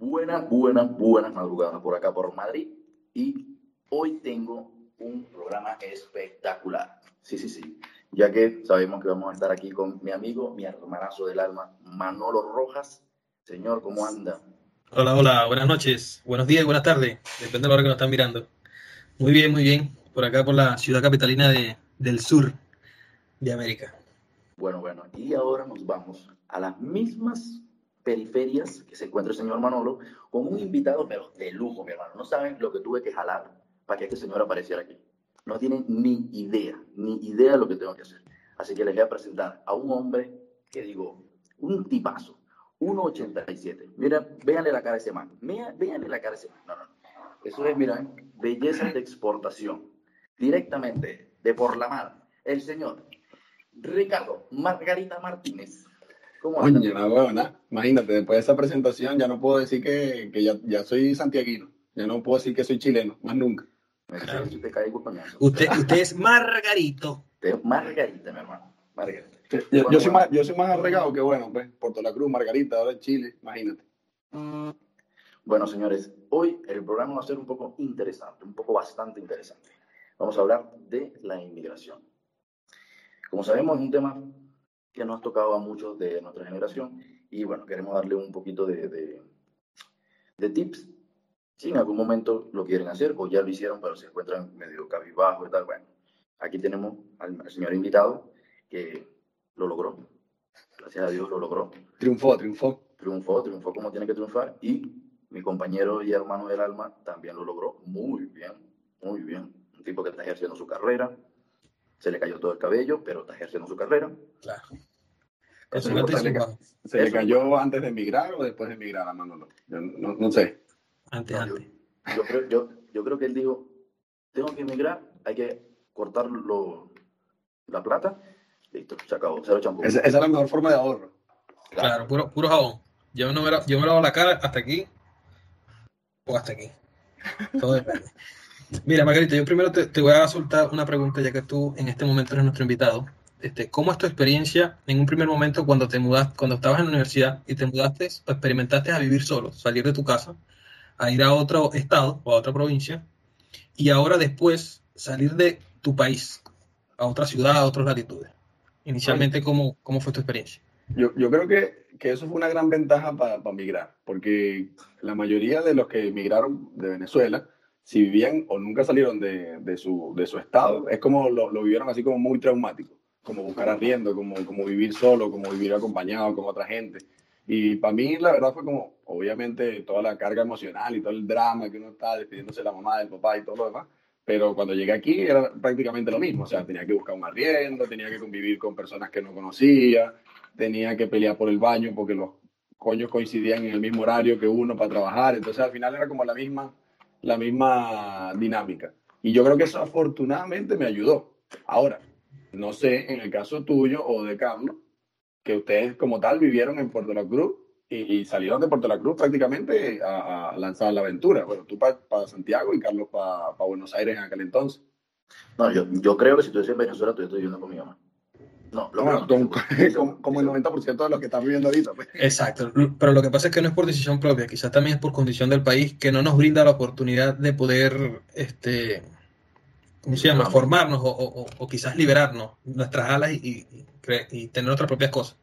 Buenas, buenas, buenas madrugadas por acá por Madrid. Y hoy tengo un programa espectacular. Sí, sí, sí. Ya que sabemos que vamos a estar aquí con mi amigo, mi hermanazo del alma, Manolo Rojas. Señor, ¿cómo anda? Hola, hola, buenas noches, buenos días, buenas tardes, depende de la hora que nos están mirando. Muy bien, muy bien, por acá por la ciudad capitalina de, del sur de América. Bueno, bueno, y ahora nos vamos a las mismas periferias que se encuentra el señor Manolo con un invitado, pero de lujo, mi hermano. No saben lo que tuve que jalar para que este señor apareciera aquí. No tienen ni idea, ni idea de lo que tengo que hacer. Así que les voy a presentar a un hombre que digo, un tipazo, 1,87. Mira, véanle la cara a ese man. Véanle la cara a ese man. No, no, no. Eso es, mira, belleza de exportación. Directamente, de por la mar. El señor Ricardo Margarita Martínez. ¿Cómo Oye, no, Imagínate, después de esa presentación ya no puedo decir que, que ya, ya, soy santiaguino. Ya no puedo decir que soy chileno, más nunca. Usted, usted es Margarito. Usted es Margarita, mi hermano. Margarita. Yo, yo, soy más, yo soy más arregado que bueno, pues, Puerto La Cruz, Margarita, ahora en Chile, imagínate. Bueno, señores, hoy el programa va a ser un poco interesante, un poco bastante interesante. Vamos a hablar de la inmigración. Como sabemos, es un tema que nos ha tocado a muchos de nuestra generación y bueno, queremos darle un poquito de, de, tips. Si en algún momento lo quieren hacer o ya lo hicieron, pero se encuentran medio cabizbajo y tal, bueno, aquí tenemos al, señor invitado que lo logró. Gracias a Dios lo logró. Triunfó, triunfó. Triunfó, triunfó como tiene que triunfar y mi compañero y hermano del alma también lo logró muy bien, muy bien. Un tipo que está ejerciendo su carrera, se le cayó todo el cabello, pero está ejerciendo su carrera. Claro. ¿Se, le, cayó antes de emigrar o después de emigrar a Manolo? Yo no, no sé. Antes, antes. Yo, creo, yo, yo, creo que él dijo, tengo que emigrar, hay que cortar lo, la plata, listo, se acabó, cero champú. Esa, esa, es la mejor forma de ahorro. Claro, puro, puro jabón. Yo, no me, yo me lavo la cara hasta aquí o hasta aquí. Todo depende. Mira, Margarita, yo primero te, voy a soltar una pregunta, ya que tú en este momento eres nuestro invitado. Este, ¿Cómo es tu experiencia en un primer momento cuando te mudaste, cuando estabas en la universidad y te mudaste o experimentaste a vivir solo, salir de tu casa, a ir a otro estado o a otra provincia, y ahora después salir de tu país a otra ciudad, a otras latitudes? Inicialmente, ¿cómo, cómo fue tu experiencia? Yo, yo creo que, que, eso fue una gran ventaja para migrar, porque la mayoría de los que emigraron de Venezuela, si vivían o nunca salieron de, de, su, de su, estado, es como lo, lo, vivieron así como muy traumático, como buscar arriendo, como, como vivir solo, como vivir acompañado con otra gente. Y para mí la verdad fue como, obviamente, toda la carga emocional y todo el drama que uno está despidiéndose de la mamá, del papá y todo lo demás. Pero cuando llegué aquí era prácticamente lo mismo. O sea, tenía que buscar un arriendo, tenía que convivir con personas que no conocía, tenía que pelear por el baño porque los coños coincidían en el mismo horario que uno para trabajar. Entonces al final era como la misma la misma dinámica. Y yo creo que eso afortunadamente me ayudó. Ahora, no sé, en el caso tuyo o de Carlos, que ustedes como tal vivieron en Puerto La Cruz y, salieron de Puerto La Cruz prácticamente a, lanzar la aventura. Bueno, tú para Santiago y Carlos para Buenos Aires en aquel entonces. No, yo, yo creo que si tú en Venezuela, tú estoy viviendo con mi mamá. No, lo como, el 90% de los que están viviendo ahorita. Pues. Exacto, pero lo que pasa es que no es por decisión propia, quizás también es por condición del país que no nos brinda la oportunidad de poder, este, ¿cómo se llama?, formarnos o, quizás liberarnos nuestras alas y, y, tener otras propias cosas.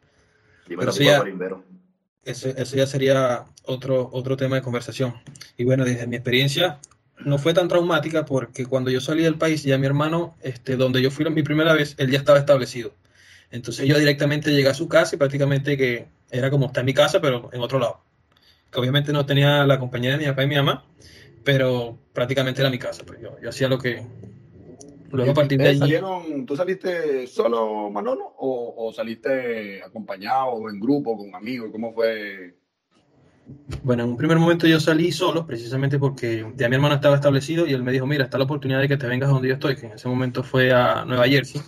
Pero eso ya, eso, eso ya sería otro, otro tema de conversación. Y bueno, desde mi experiencia, no fue tan traumática porque cuando yo salí del país, ya mi hermano, este, donde yo fui mi primera vez, él ya estaba establecido. Entonces yo directamente llegué a su casa y prácticamente que era como está en mi casa, pero en otro lado. Que obviamente no tenía la compañía de mi papá y mi mamá, pero prácticamente era mi casa. Pues yo, yo hacía lo que... Luego a partir de allí... ¿Tú saliste solo, Manolo, o, o saliste acompañado o en grupo con amigos? ¿Cómo fue bueno, en un primer momento yo salí solo, precisamente porque ya mi hermano estaba establecido y él me dijo, mira, está la oportunidad de que te vengas a donde yo estoy, que en ese momento fue a Nueva Jersey.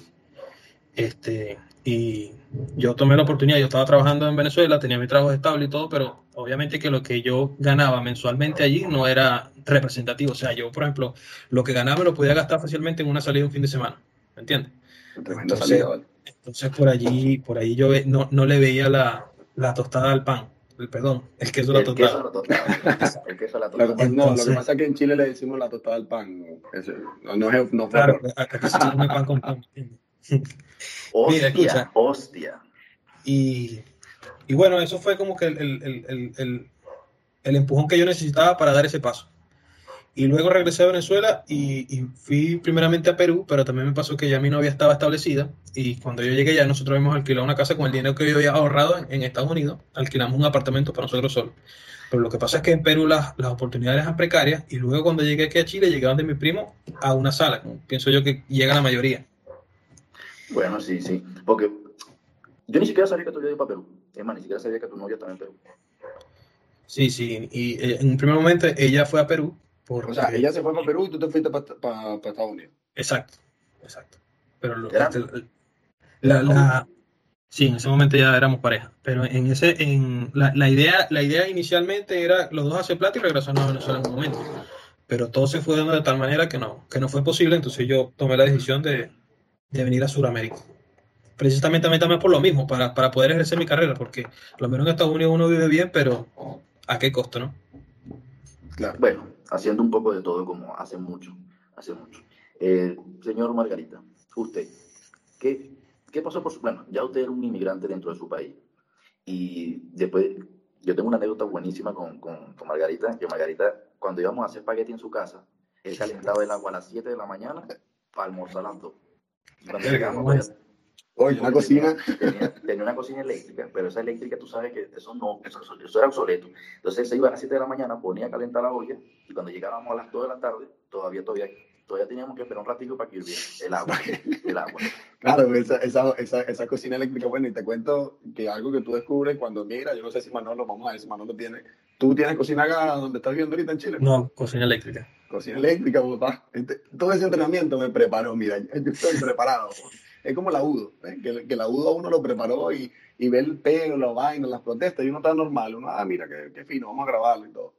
Este, y yo tomé la oportunidad, yo estaba trabajando en Venezuela, tenía mi trabajo estable y todo, pero obviamente que lo que yo ganaba mensualmente allí no era representativo. O sea, yo, por ejemplo, lo que ganaba me lo podía gastar fácilmente en una salida un fin de semana. ¿Me entiendes? Entonces, entonces, por allí, por ahí yo no, no le veía la, la tostada al pan. el perdón, el queso la tostada. queso a la tostada. El queso la Lo que, tostada. no, lo que pasa es que en Chile le decimos la tostada al pan. No, no es, no fue Claro, error. acá se come pan con pan. Mira, Hostia, escucha. hostia. Y, y bueno, eso fue como que el, el- el- el- el- el empujón que yo necesitaba para dar ese paso. Y luego regresé a Venezuela y, y fui primeramente a Perú, pero también me pasó que ya mi novia estaba establecida y cuando yo llegué ya nosotros habíamos alquilado una casa con el dinero que yo había ahorrado en, en Estados Unidos, alquilamos un apartamento para nosotros solos. Pero lo que pasa es que en Perú las, las oportunidades eran precarias y luego cuando llegué aquí a Chile llegaban de mi primo a una sala, como pienso yo que llega la mayoría. Bueno, sí, sí. Porque yo ni siquiera sabía que tú ido para Perú. Es más, ni siquiera sabía que tu novia estaba en Perú. Sí, sí, y eh, en un primer momento ella fue a Perú. O sea, ella se fue para Perú y tú te fuiste para Estados Unidos. Exacto, exacto. Pero lo- este, la, la- sí, en ese momento ya éramos pareja. Pero en ese, en la, la idea, la idea inicialmente era los dos hacer plata y regresarnos a Venezuela en un momento. Pero todo se fue dando de tal manera que no, que no fue posible. Entonces yo tomé la decisión de, de venir a Sudamérica. Precisamente también, también por lo mismo, para, para poder ejercer mi carrera, porque a lo mejor en Estados Unidos uno vive bien, pero ¿a qué costo, no? Claro. Bueno, haciendo un poco de todo como hace mucho, hace mucho. Eh, señor Margarita, usted, ¿qué, ¿qué pasó por su... Bueno, ya usted era un inmigrante dentro de su país. Y después, yo tengo una anécdota buenísima con, con, con Margarita, que Margarita, cuando íbamos a hacer espagueti en su casa, él calentaba el agua a las 7 de la mañana para almorzar a las 2. Y cuando Verga, llegamos, ¿cómo es? todavía- Oye, una cocina. Tenía, tenía una cocina eléctrica, pero esa eléctrica tú sabes que eso no, eso, eso era obsoleto. Entonces se iba a las 7 de la mañana, ponía a calentar la olla y cuando llegábamos a las 2 de la tarde, todavía, todavía, todavía teníamos que esperar un ratito para que hirviera el agua. El agua. Claro, esa, esa, esa, esa cocina eléctrica, bueno, y te cuento que algo que tú descubres cuando migras, yo no sé si Manolo, vamos a ver si Manolo tiene, tú tienes cocina acá donde estás viviendo ahorita en Chile. No, cocina eléctrica. Cocina eléctrica, papá. Este- todo ese entrenamiento me preparó, mira, yo estoy preparado. Es como la UDO, ¿eh? que, que la UDO a uno lo preparó y, y ve el pelo, la vaina, las protestas, y uno está normal, uno, ah, mira, qué, qué fino, vamos a grabarlo y todo.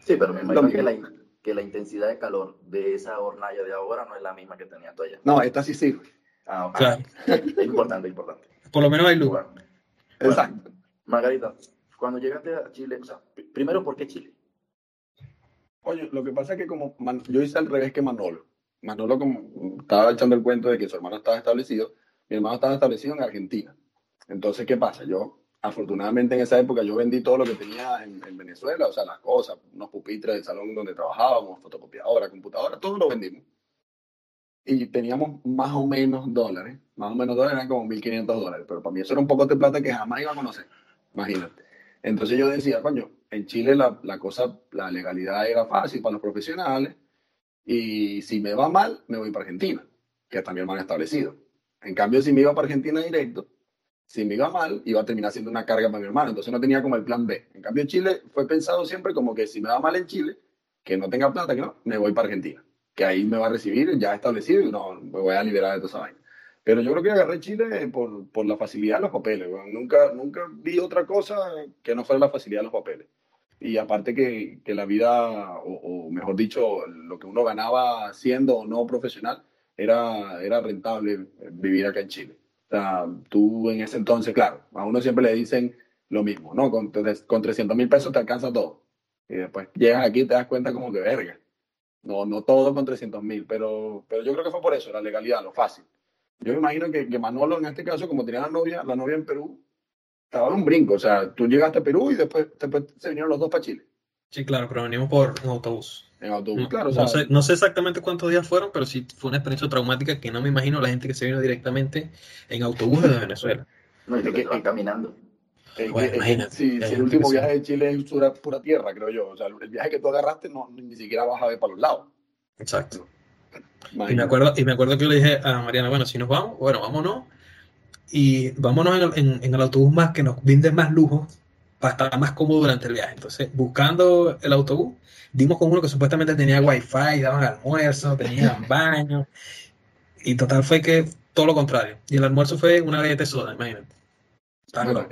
Sí, pero me imagino que la, que la intensidad de calor de esa hornalla de ahora no es la misma que tenía tú allá. No, esta sí sirve. Ah, ok. Claro. Importante, importante. Por lo menos hay luz. Bueno, Exacto. Margarita, cuando llegaste a Chile, o sea, pr- primero, ¿por qué Chile? Oye, lo que pasa es que como yo hice al revés que Manolo. Manolo como estaba echando el cuento de que su hermano estaba establecido, mi hermano estaba establecido en Argentina. Entonces, ¿qué pasa? Yo, afortunadamente en esa época, yo vendí todo lo que tenía en, en Venezuela, o sea, las cosas, unos pupitres del salón donde trabajábamos, fotocopiadora, computadora, todo lo vendimos. Y teníamos más o menos dólares, más o menos dólares eran como 1.500 dólares, pero para mí eso era un poco de plata que jamás iba a conocer, imagínate. Entonces yo decía, coño, en Chile la, la cosa, la legalidad era fácil para los profesionales y si me va mal, me voy para Argentina, que está mi hermano establecido. En cambio, si me iba para Argentina directo, si me iba mal, iba a terminar siendo una carga para mi hermano, entonces no tenía como el plan B. En cambio, Chile fue pensado siempre como que si me va mal en Chile, que no tenga plata, que no, me voy para Argentina, que ahí me va a recibir ya establecido y no, me voy a liberar de toda esa vaina. Pero yo creo que agarré Chile por, por la facilidad de los papeles. Nunca, nunca vi otra cosa que no fuera la facilidad de los papeles. Y aparte que, que la vida, o, o mejor dicho, lo que uno ganaba siendo o no profesional, era, era rentable vivir acá en Chile. O sea, tú en ese entonces, claro, a uno siempre le dicen lo mismo, ¿no? Con, con 300 mil pesos te alcanza todo. Y después llegas aquí y te das cuenta como que verga. No, no todo con 300 mil, pero, pero yo creo que fue por eso, la legalidad, lo fácil. Yo me imagino que, que Manolo en este caso, como tenía la novia, la novia en Perú, estaba en un brinco. O sea, tú llegaste a Perú y después, después se vinieron los dos para Chile, Sí, claro, pero venimos por un autobús. en autobús. No, claro, o no sea, sé, no sé exactamente cuántos días fueron, pero sí fue una experiencia traumática que no me imagino la gente que se vino directamente en autobús desde Venezuela. No, y que caminando. eh, Bueno, eh, imagínate, si, el último viaje de Chile es pura, pura tierra, creo yo. O sea, el viaje que tú agarraste no, ni siquiera vas a ver para los lados. Exacto. Y me acuerdo, y me acuerdo que yo le dije a Mariana, bueno, si nos vamos, bueno, vámonos. Y vámonos en el, en- en el autobús más que nos brinde más lujo para estar más cómodo durante el viaje. Entonces, buscando el autobús, dimos con uno que supuestamente tenía wifi, daban almuerzo, tenían baño. Y total fue que todo lo contrario. Y el almuerzo fue una galleta de soda, imagínate. Bueno.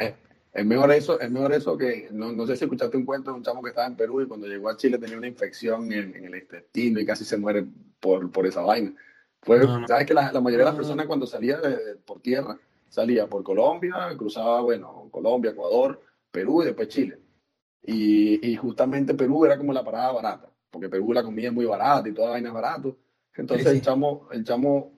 Es, mejor eso, es mejor eso que, no, no sé si escuchaste un cuento de un chamo que estaba en Perú y cuando llegó a Chile tenía una infección en, en el intestino y casi se muere por, por esa vaina. Fue, No, no. sabes que la, la mayoría de las personas cuando salía de- por tierra, salía por Colombia, cruzaba, bueno, Colombia, Ecuador, Perú y después Chile. Y, y, justamente Perú era como la parada barata, porque Perú la comida es muy barata y toda vaina es barato. Entonces el chamo, el chamo,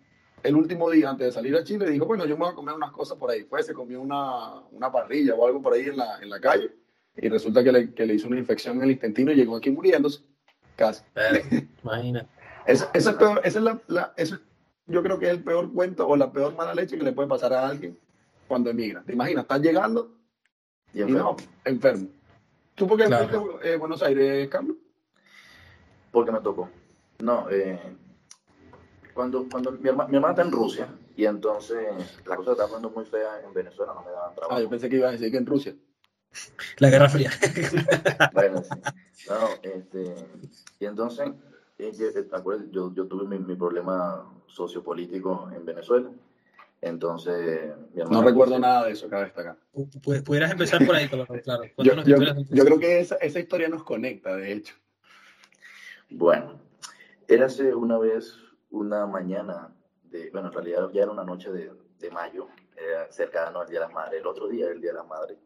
el último día antes de salir a Chile dijo, bueno, yo me voy a comer unas cosas por ahí. Fue, se comió una, una parrilla o algo por ahí en la, en la calle y resulta que le, que le hizo una infección en el intestino y llegó aquí muriéndose. Casi. Imagina. Eso, es peor, esa es la, la, eso yo creo que es el peor cuento o la peor mala leche que le puede pasar a alguien cuando emigra. ¿Te imaginas? Estás llegando y, enfermo. no, enfermo. ¿Tú por qué claro. eh, Buenos Aires, Carlos? Porque me tocó. No, eh, cuando, cuando mi, herma, mi, hermana está en Rusia y entonces la cosa está poniendo muy fea en Venezuela, no me daban trabajo. Ah, yo pensé que ibas a decir que en Rusia. La Guerra Fría. bueno, sí. No, este, y entonces, eh, yo, yo tuve mi, mi problema sociopolítico en Venezuela. Entonces, mi no recuerdo nada de eso, cabe destacar. Pudieras empezar por ahí, claro. yo, yo, yo, creo que esa, esa, historia nos conecta, de hecho. Bueno, érase una vez una mañana, de, bueno, en realidad ya era una noche de, de mayo, era cercano al Día de las Madres, el otro día era el Día de las Madres.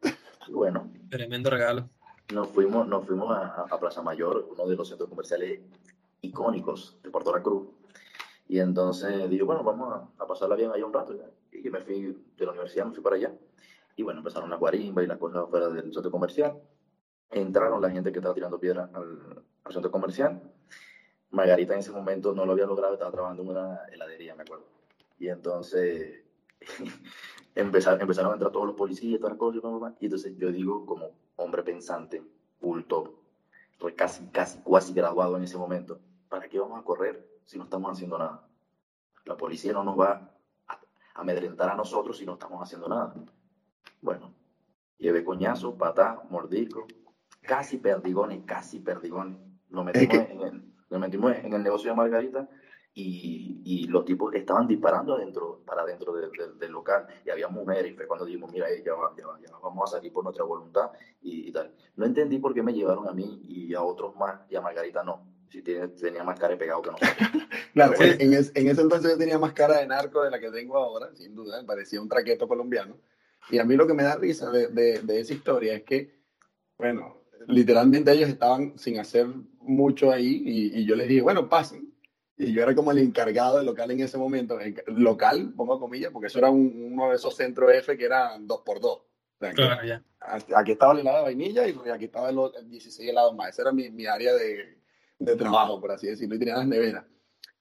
Y bueno. Tremendo regalo. Nos fuimos, nos fuimos a, a Plaza Mayor, uno de los centros comerciales icónicos de Puerto La Cruz y entonces digo, bueno, vamos a, a pasarla bien ahí un rato. Y me fui de la universidad, me fui para allá. Y bueno, empezaron la guarimba y las cosas fuera del centro comercial. Entraron la gente que estaba tirando piedra al, al, centro comercial. Margarita en ese momento no lo había logrado, estaba trabajando en una heladería, me acuerdo. Y entonces empezaron, empezaron a entrar todos los policías, y todas las cosas. Y entonces yo digo, como hombre pensante, culto, estoy casi, casi, casi graduado en ese momento, ¿para qué vamos a correr? si no estamos haciendo nada. La policía no nos va a amedrentar a nosotros si no estamos haciendo nada. Bueno, llevé coñazo, patá, mordisco, casi perdigones, casi perdigones. Nos metimos, en el, nos metimos en el negocio de Margarita y, y, los tipos estaban disparando adentro, para adentro de, de, del local y había mujeres y fue cuando dijimos, mira, ya, va, ya, va, ya vamos a salir por nuestra voluntad y, y, tal. No entendí por qué me llevaron a mí y a otros más y a Margarita no si tiene, tenía más cara de pegado que nosotros. claro, en, es, en, ese entonces yo tenía más cara de narco de la que tengo ahora, sin duda, parecía un traqueto colombiano. Y a mí lo que me da risa de, de, de esa historia es que, bueno, literalmente ellos estaban sin hacer mucho ahí y, y, yo les dije, bueno, pasen. Y yo era como el encargado del local en ese momento. local, pongo comillas, porque eso era un, uno de esos centros F que eran dos por dos. O sea, claro, ya. Aquí estaba el helado de vainilla y aquí estaba el, el 16 helados más. Esa era mi, mi área de, de trabajo, por así decirlo, y tenía las neveras.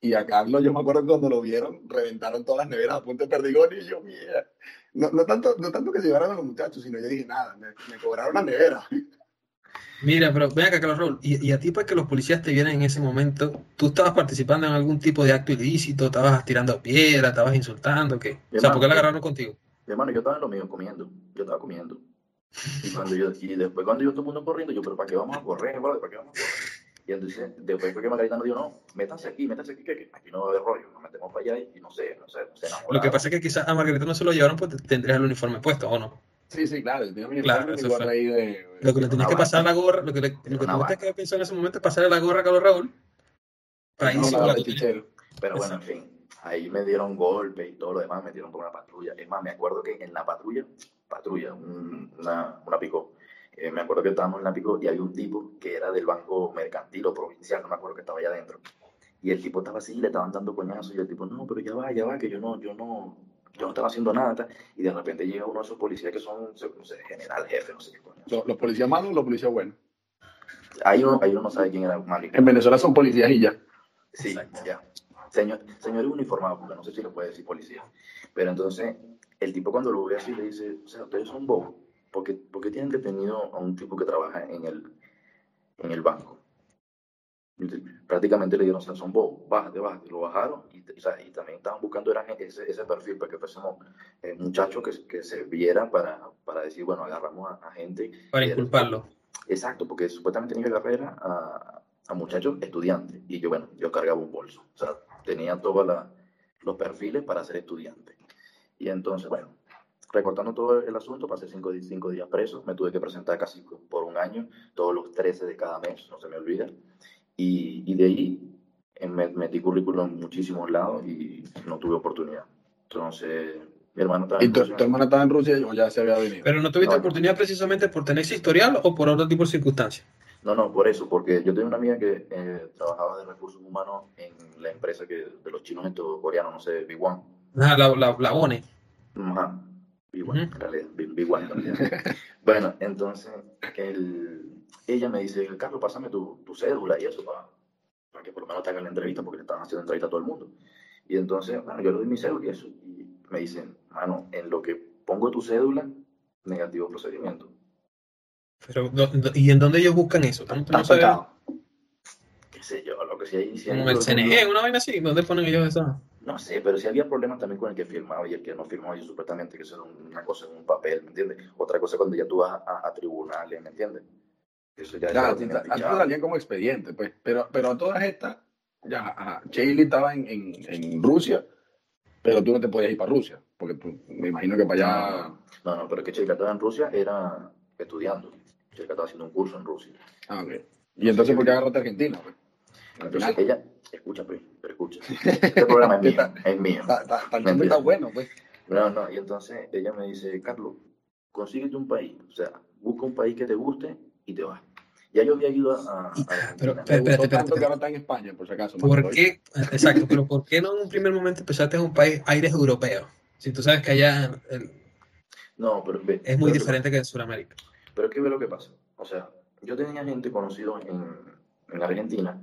Y a Carlos, yo me acuerdo cuando lo vieron, reventaron todas las neveras a punto de perdigón y yo, mira, no, no, tanto, no tanto que se llevaran a los muchachos, sino yo dije, nada, me, me cobraron las neveras. Mira, pero ven acá, Carlos Raúl, y, y, a ti, para que los policías te vieran en ese momento, ¿tú estabas participando en algún tipo de acto ilícito? ¿Estabas tirando piedra? ¿Estabas insultando? ¿Qué? o sea, ¿por qué la agarraron contigo? Mi hermano, yo estaba en lo mío, comiendo. Yo estaba comiendo. Y, cuando yo, y después, cuando yo todo el mundo corriendo, yo, ¿pero para qué vamos a correr, ¿Para qué vamos a correr? Y entonces, después fue que Margarita nos dijo, no, métanse aquí, métanse aquí, que aquí no va a haber rollo, nos metemos para allá y, no sé, no sé, no sé Lo que pasa es que quizás a Margarita no se lo llevaron, pues tendrías el uniforme puesto, ¿o no? Sí, sí, claro, tenía mi claro, eso fue. Ahí de, Lo que le tenías que pasar a la gorra, lo que, le, lo que tuviste que pensar en ese momento es pasarle la gorra a Carlos Raúl. Para no, la Pero bueno, en fin, ahí me dieron golpe y todo lo demás, me dieron por una patrulla. Es más, me acuerdo que en la patrulla, patrulla, un, una, una picó eh, me acuerdo que estábamos en la pico y había un tipo que era del banco mercantil o provincial, no me acuerdo que estaba allá adentro. Y el tipo estaba así, le estaban dando coñazos y el tipo, no, pero ya va, ya va, que yo no, yo no, yo no estaba haciendo nada. Y de repente llega uno de esos policías que son, no sé, general, jefe, no sé qué coño. ¿Los, los policías malos o los policías buenos? Ahí uno, ahí uno no sabe quién era malo. En Venezuela son policías y ya. Sí, Exacto. ya. Señor, señor uniformado, porque no sé si le puede decir policía. Pero entonces, el tipo cuando lo ve así le dice, o sea, ustedes son bobos porque, porque tienen detenido a un tipo que trabaja en el, en el banco. Prácticamente le dieron, son bobos, bájate, bájate, lo bajaron y, también estaban buscando era ese, ese perfil para que fuésemos eh, muchachos que, que, se vieran para, para decir, bueno, agarramos a, a gente. Para inculparlo. Exacto, porque supuestamente tenía agarrar a, a muchachos estudiantes y yo, bueno, yo cargaba un bolso, o sea, tenía todos los perfiles para ser estudiante. Y entonces, bueno, recortando todo el asunto, pasé cinco, cinco, días preso, me tuve que presentar casi por un año, todos los 13 de cada mes, no se me olvida, y, y de ahí eh, me metí currículum en muchísimos lados y no tuve oportunidad. Entonces, Mi hermano estaba ¿Y en tu, Rusia. tu hermana estaba en Rusia o ya se había venido? Pero no tuviste No. oportunidad precisamente por tener ese historial o por otro tipo de circunstancias. No, no, por eso, porque yo tenía una amiga que eh, trabajaba de recursos humanos en la empresa que de los chinos estos coreanos, no sé, Big One. Ah, la, la, la ONE. Ajá, Big One, Ujú. en realidad, Big, Big One en realidad. bueno, entonces el- ella me dice, Carlos, pásame tu, tu cédula y eso para, para que por lo menos te hagan la entrevista, porque le estaban haciendo entrevista a todo el mundo. Y entonces, bueno, yo le doy mi cédula y eso. Y me dicen, mano, en lo que pongo tu cédula, negativo procedimiento. Pero, ¿Y en dónde ellos buscan eso? ¿Tú no. Qué sé yo, lo que sí hay. si Como el CNE, una vaina así. ¿Dónde ponen ellos eso? No sé, pero si había problemas también con el que firmaba y el que no firmaba, yo supuestamente que eso era una cosa en un papel, ¿me entiendes? Otra cosa cuando ya tú vas a, a tribunales, ¿me entiendes? Eso ya, ya antes fichado. salían como expediente, pues. Pero, pero a todas estas, ya, ajá, Shaylee estaba en, en, en Rusia, pero tú no te podías ir para Rusia, porque tú, me imagino que para allá. No, no, pero es que Chilca estaba en Rusia, era estudiando. Chilca estaba haciendo un curso en Rusia. Ah, ok. Y entonces, ¿por qué agarraste Argentina? Pues? Entonces ella, escucha, pues, pero escucha. Este programa es mío, es mío. está, está, está- chiste está bueno, pues. No, no, y entonces ella me dice, Carlos, consíguete un país, o sea, busca un país que te guste y te vas. Ya yo había ido a, a- a Pero, espérate, espérate, tanto que ahora está en España, por si acaso. ¿Por qué? Exacto, pero ¿por qué no en un primer momento empezaste en un país aires europeos? Si tú sabes que allá el- No, pero ve- es muy pero- diferente que en Sudamérica. Pero es que ve lo que pasa. O sea, yo tenía gente conocido en, en Argentina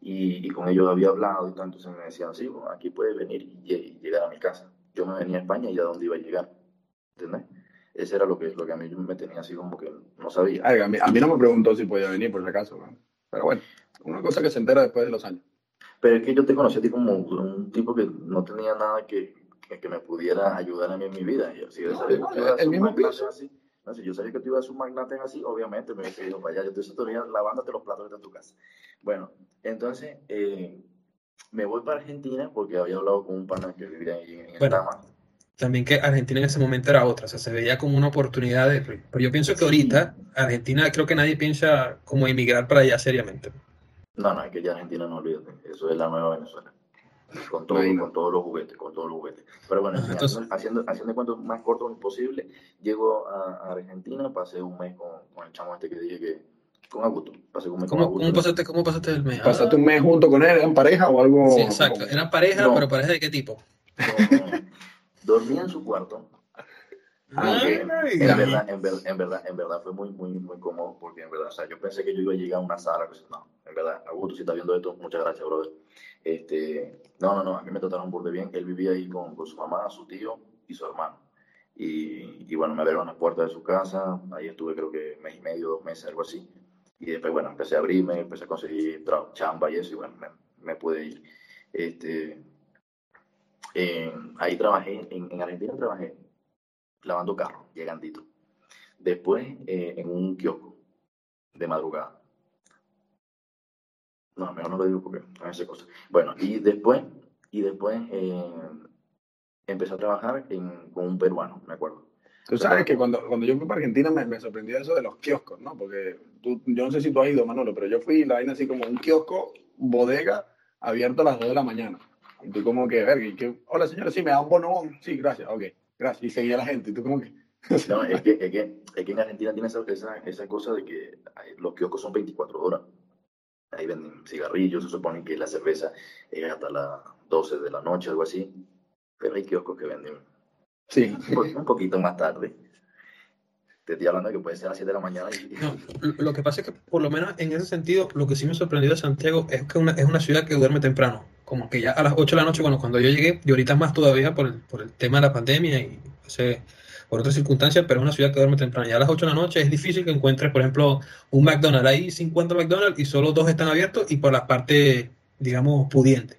y, y con ellos había hablado y tanto, entonces me decían, sí, bueno, aquí puedes venir y llegar a mi casa. Yo me venía a España y a dónde iba a llegar. ¿Entendés? Ese era lo que, lo que a mí me tenía así como que no sabía. Ay, a, mí, a mí no me preguntó si podía venir, por si acaso. ¿no? Pero bueno, una cosa que se entera después de los años. Pero es que yo te conocí a ti como un tipo que no tenía nada que, que, que me pudiera ayudar a mí en mi vida. Yo, si yo No, sabía no, que tú ibas a el mismo magnate pienso. así, no, si yo sabía que tú ibas a ser un magnate así, obviamente me hubiese ido para allá. Yo te estaría lavándote los platos en tu casa. Bueno, entonces eh, me voy para Argentina porque había hablado con un pana que vivía ahí en Bueno. Estama. También que Argentina en ese momento era otra, o sea, se veía como una oportunidad de... Pero yo pienso que ahorita Argentina creo que nadie piensa como emigrar para allá seriamente. No, no, es que ya Argentina no olvídate. Eso es la nueva Venezuela. Con, todo, con todos los juguetes, con todos los juguetes. Pero bueno, Ajá, entonces- haciendo, haciendo, haciendo cuentos más cortos posible, llego a, Argentina, pasé un mes con, con el chamo este que dije que, con Augusto, pasé un mes con ¿Cómo, Augusto. cómo pasaste, cómo pasaste el mes? Ah, ¿Pasaste un mes junto con él? ¿Eran pareja o algo? sí, exacto. ¿Eran pareja, No. pero pareja de qué tipo? No, no. Dormía en su cuarto. Ah, que Ay, en verdad, en, ver- en verdad, en verdad fue muy, muy, muy cómodo porque en verdad, o sea, yo pensé que yo iba a llegar a una sala, pues, no, en verdad, Augusto, si está viendo esto, muchas gracias, brother. Este, no, no, no, a mí me trataron burde bien. Él vivía ahí con, con su mamá, su tío y su hermano. Y, y bueno, me abrieron las puertas de su casa, ahí estuve creo que mes y medio, dos meses, algo así. Y después, bueno, empecé a abrirme, empecé a conseguir chamba y eso, y bueno, me, me pude ir. Este, eh, ahí trabajé, en, en Argentina trabajé lavando carros, llegandito. Después eh, en un kiosco de madrugada. No, mejor no lo digo porque no hace cosas. Bueno, y después, y después eh, empecé a trabajar en- con un peruano, me acuerdo. Tú sabes que cuando, cuando yo fui para Argentina me, me sorprendió eso de los kioscos, ¿no? Porque tú, yo no sé si tú has ido, Manolo, pero yo fui y la vaina así como un kiosco, bodega, abierto a las 2 de la mañana. Y tú como que, verga, que, hola señora, sí, me da un bonobón. Sí, gracias, ok, gracias. Y seguía la gente, y tú como que, No, es que, es que, es que en Argentina tiene esa, esa, esa cosa de que los kioscos son 24 horas. Ahí venden cigarrillos, se supone que la cerveza es hasta las 12 de la noche, algo así. Pero hay kioscos que venden sí. un, po- un poquito más tarde. Te estoy hablando de que puede ser a las 7 de la mañana y... No, lo- lo que pasa es que, por lo menos en ese sentido, lo que sí me sorprendió de Santiago es que una, es una ciudad que duerme temprano. Como que ya a las 8 de la noche, bueno, cuando yo llegué, y ahorita más todavía por el, por el tema de la pandemia y por otras circunstancias, pero es una ciudad que duerme temprano. Ya a las 8 de la noche es difícil que encuentres, por ejemplo, un McDonald's. Hay 50 McDonald's y solo dos están abiertos y por la parte, digamos, pudiente.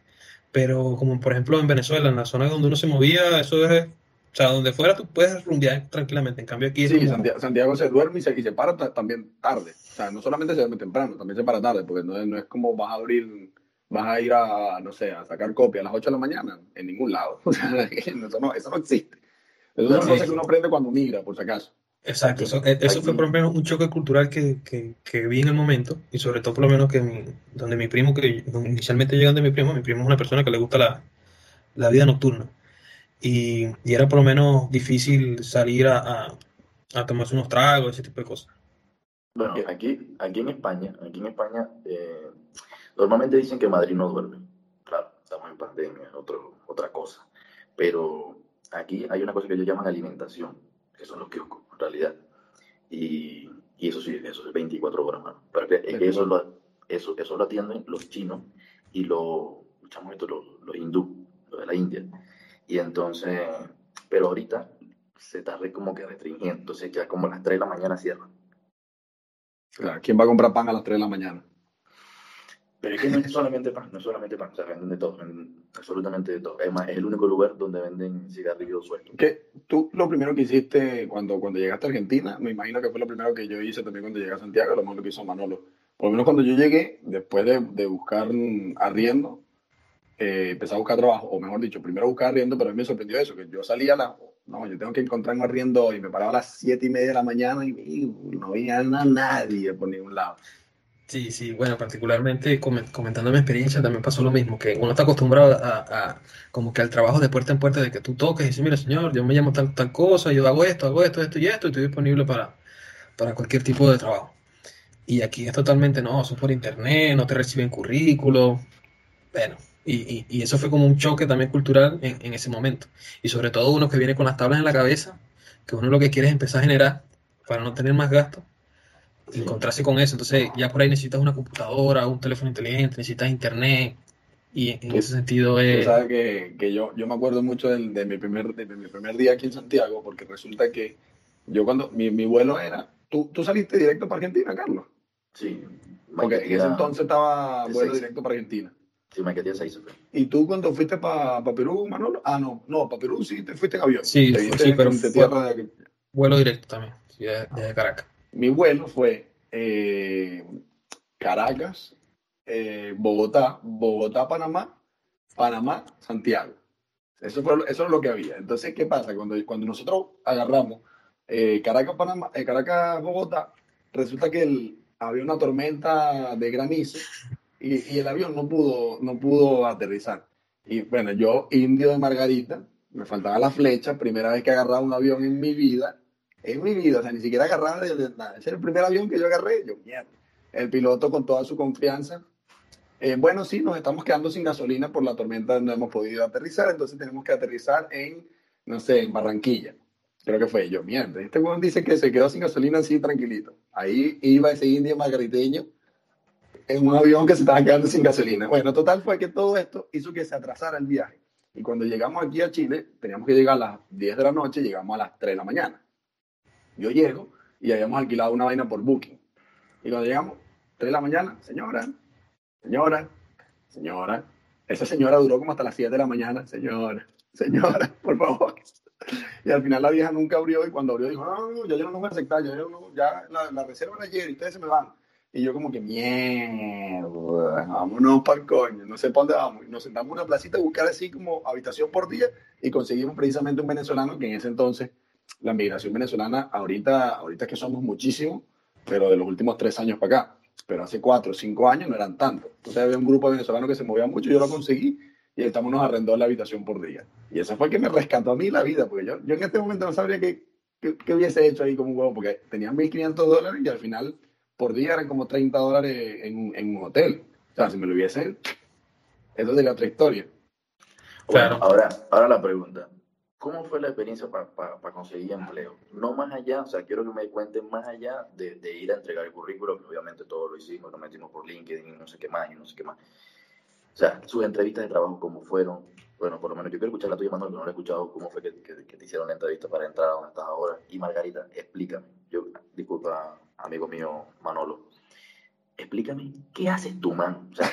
Pero como por ejemplo en Venezuela, en la zona donde uno se movía, eso es, o sea, donde fuera tú puedes rumbear tranquilamente. En cambio aquí Sí, Santiago, Santiago se duerme y se, y se para ta- también tarde. O sea, no solamente se duerme temprano, también se para tarde, porque no es, no es como vas a abrir, vas a ir a, no sé, a sacar copia a las 8 de la mañana, en ningún lado. O sea, eso no, eso no existe. Eso es una cosa que uno aprende cuando migra, por si acaso. Exacto, eso, eso fue por lo menos un choque cultural que, que, que vi en el momento y sobre todo por lo menos que mi, donde mi primo, que inicialmente llegan de mi primo, mi primo es una persona que le gusta la, la vida nocturna y, era por lo menos difícil salir a, a, tomarse unos tragos, ese tipo de cosas. Bueno, aquí, aquí en España, aquí en España, eh, normalmente dicen que Madrid no duerme. Claro, estamos en pandemia, es otra cosa. Pero aquí hay una cosa que ellos llaman alimentación, que son los kioscos, en realidad. Y, y eso sí, eso es 24 horas, más. Pero eso lo, eso, eso lo atienden los chinos y los, los, los hindú, los de la India. Y entonces, pero ahorita se está como que restringiendo, entonces ya como a las 3 de la mañana cierran. ¿Quién va a comprar pan a las 3 de la mañana? Pero es que no es solamente pan, no es solamente pan, o sea, venden de todo, venden absolutamente de todo. Es más, es el único lugar donde venden cigarrillos sueltos. ¿Qué? Tú lo primero que hiciste cuando, cuando llegaste a Argentina, me imagino que fue lo primero que yo hice también cuando llegué a Santiago, lo mismo lo que hizo Manolo. Por lo menos cuando yo llegué, después de, de buscar arriendo, eh, empecé a buscar trabajo, o mejor dicho, primero buscar arriendo, pero a mí me sorprendió eso, que yo salía a la, no, yo tengo que encontrar un arriendo y me paraba a las siete y media de la mañana y, no veía a nadie por ningún lado. Sí, sí, bueno, particularmente comentando mi experiencia también pasó lo mismo, que uno está acostumbrado a, como que al trabajo de puerta en puerta, de que tú toques y dices, mira señor, yo me llamo tal, tal cosa, yo hago esto, hago esto, esto y esto, y estoy disponible para, para cualquier tipo de trabajo. Y aquí es totalmente, no, eso es por internet, no te reciben currículo. Bueno, y, eso fue como un choque también cultural en, ese momento. Y sobre todo uno que viene con las tablas en la cabeza, que uno lo que quiere es empezar a generar para no tener más gastos, encontrarse con eso. Entonces ya por ahí necesitas una computadora, un teléfono inteligente, necesitas internet. Y en ese sentido es... sabes que, que, yo, yo me acuerdo mucho de, de, mi primer, de, mi primer día aquí en Santiago, porque resulta que yo cuando mi, mi vuelo era... ¿tú, ¿Tú saliste directo para Argentina, Carlos? Sí. Porque en ese entonces estaba vuelo directo para Argentina. Sí, me quedé seis. ¿Y tú cuando fuiste para Perú, Manolo? Ah, no, no, para Perú sí te fuiste en avión. Sí, sí pero tierra de... vuelo directo también, de, Caracas. Mi vuelo fue eh, Caracas, eh, Bogotá, Bogotá, Panamá, Panamá, Santiago. Eso, fue, eso es lo que había. Entonces, ¿qué pasa? Cuando, cuando nosotros agarramos eh, Caracas, Panamá, Caracas, Bogotá, resulta que había una tormenta de granizo y, y, el avión no pudo, no pudo aterrizar. Y bueno, yo, indio de Margarita, me faltaba la flecha, primera vez que agarraba un avión en mi vida, en mi vida, o sea, ni siquiera agarraba de, nada. Ese era el primer avión que yo agarré, yo, mierda. El piloto con toda su confianza. Eh, bueno, sí, nos estamos quedando sin gasolina por la tormenta, no hemos podido aterrizar, entonces tenemos que aterrizar en, no sé, en Barranquilla. Creo que fue yo, mierda. Este weón dice que se quedó sin gasolina así tranquilito. Ahí iba ese indio margariteño en un avión que se estaba quedando sin gasolina. Bueno, total fue que todo esto hizo que se atrasara el viaje. Y cuando llegamos aquí a Chile, teníamos que llegar a las 10 de la noche, llegamos a las 3 de la mañana. Yo llego y habíamos alquilado una vaina por Booking. Y cuando llegamos, 3 de la mañana, señora, señora, señora. Esa señora duró como hasta las 7 de la mañana, señora, señora, por favor. Y al final la vieja nunca abrió y cuando abrió dijo, no, no, ya yo no voy a aceptar, ya, ya la, la reserva era ayer y ustedes se me van. Y yo como que, mierda, vámonos para el coño, no sé para dónde vamos. Y nos sentamos en una placita a buscar así como habitación por día y conseguimos precisamente un venezolano que en ese entonces, la migración venezolana, ahorita, ahorita es que somos muchísimos, pero de los últimos tres años para acá. Pero hace cuatro o cinco años no eran tantos. Entonces había un grupo de venezolanos que se movía mucho, yo lo conseguí y estamos nos arrendó la habitación por día. Y eso fue el que me rescató a mí la vida, porque yo, yo en este momento no sabría qué, qué, hubiese hecho ahí como un huevo, porque tenía 1.500 dólares y al final por día eran como 30 dólares en, en un hotel. O sea, si me lo hubiesen, eso sería otra historia. Bueno, ahora, ahora la pregunta. ¿Cómo fue la experiencia para conseguir empleo? No más allá, o sea, quiero que me cuenten más allá de, de ir a entregar el currículo, que obviamente todo lo hicimos, lo metimos por LinkedIn y no sé qué más, y no sé qué más. O sea, sus entrevistas de trabajo, ¿cómo fueron? Bueno, por lo menos yo quiero escuchar la tuya, Manuel, que no la he escuchado. ¿Cómo fue que, que, te hicieron la entrevista para entrar a donde estás ahora? Y Margarita, explícame. Yo, disculpa, amigo mío Manolo, explícame, ¿qué haces tú, man? O sea,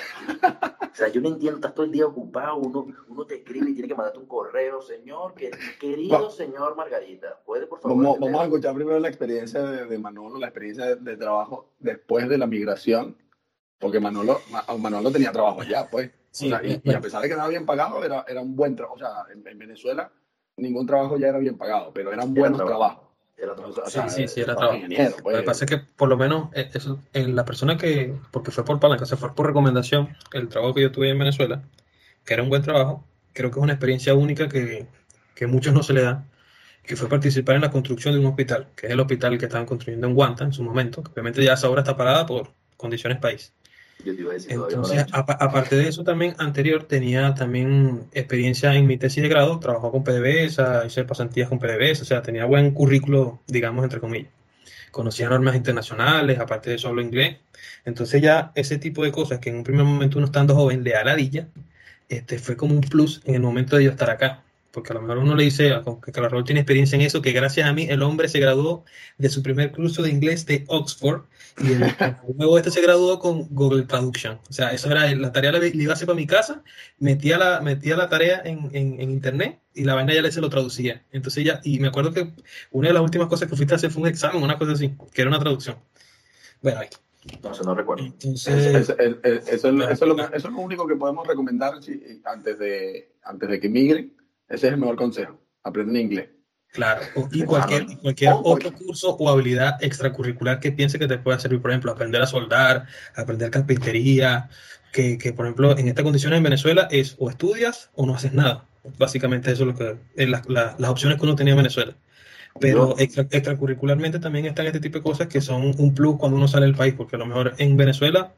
o sea, yo no entiendo, estás todo el día ocupado, uno, uno te escribe y tiene que mandarte un correo, señor, que, querido señor Margarita, ¿puede por favor? Vamos, vamos a escuchar primero la experiencia de, Manolo, la experiencia de, trabajo después de la migración, porque Manolo, Manolo tenía trabajo ya, pues. y, a pesar de que no era bien pagado, era, era un buen trabajo. O sea, en, Venezuela ningún trabajo ya era bien pagado, pero eran buenos trabajos sí, sí, sí, era trabajo. Lo que pues. pasa es que por lo menos eh, eso, en la persona que, porque fue por palanca, se fue por recomendación, el trabajo que yo tuve en Venezuela, que era un buen trabajo, creo que es una experiencia única que, que muchos no se le da, que fue participar en la construcción de un hospital, que es el hospital que estaban construyendo en Guanta en su momento, que obviamente ya esa obra está parada por condiciones país. Entonces, aparte de eso también, anterior tenía también experiencia en mi tesis de grado, trabajó con PDVSA, hice pasantías con PDVSA, o sea, tenía buen currículo, digamos, entre comillas. Conocía normas internacionales, aparte de eso hablo inglés. Entonces ya ese tipo de cosas que en un primer momento uno estando joven le da ladilla, este, fue como un plus en el momento de yo estar acá porque a lo mejor uno le dice que Carlos tiene experiencia en eso, que gracias a mí el hombre se graduó de su primer curso de inglés de Oxford y luego este se graduó con Google Traduction. O sea, eso era la tarea, le iba a hacer para mi casa, metía la, metía la tarea en, en, internet y la vaina ya le se lo traducía. Entonces ya, y me acuerdo que una de las últimas cosas que fuiste a hacer fue un examen, una cosa así, que era una traducción. Bueno, ahí. No, no recuerdo. eso, es lo, único que podemos recomendar antes, de, antes de que migren ese es el mejor consejo. Aprender inglés. Claro, y cualquier, cualquier otro curso o habilidad extracurricular que piense que te pueda servir, por ejemplo, aprender a soldar, aprender carpintería, que, que por ejemplo en estas condiciones en Venezuela es o estudias o no haces nada. Básicamente eso es lo que es las opciones que uno tenía en Venezuela. Pero extracurricularmente también están este tipo de cosas que son un plus cuando uno sale del país, porque a lo mejor en Venezuela,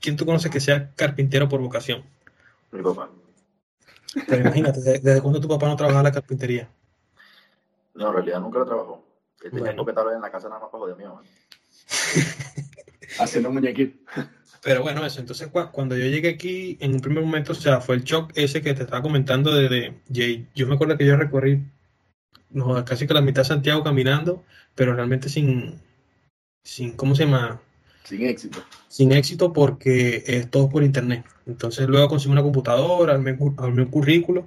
¿quién tú conoces que sea carpintero por vocación? Mi papá. Pero imagínate, ¿desde, cuándo tu papá no trabajaba en la carpintería? No, en realidad nunca lo trabajó. Él tenía bueno. que estar en la casa nada más para joder mamá. Haciendo muñequitos. Pero bueno, eso. Entonces, cuando yo llegué aquí, en un primer momento, o sea, fue el shock ese que te estaba comentando de, de Yo me acuerdo que yo recorrí no, casi que la mitad de Santiago caminando, pero realmente sin, sin, ¿cómo se llama? Sin éxito. Sin éxito porque es todo por internet. Entonces luego conseguí una computadora, armé, un currículo.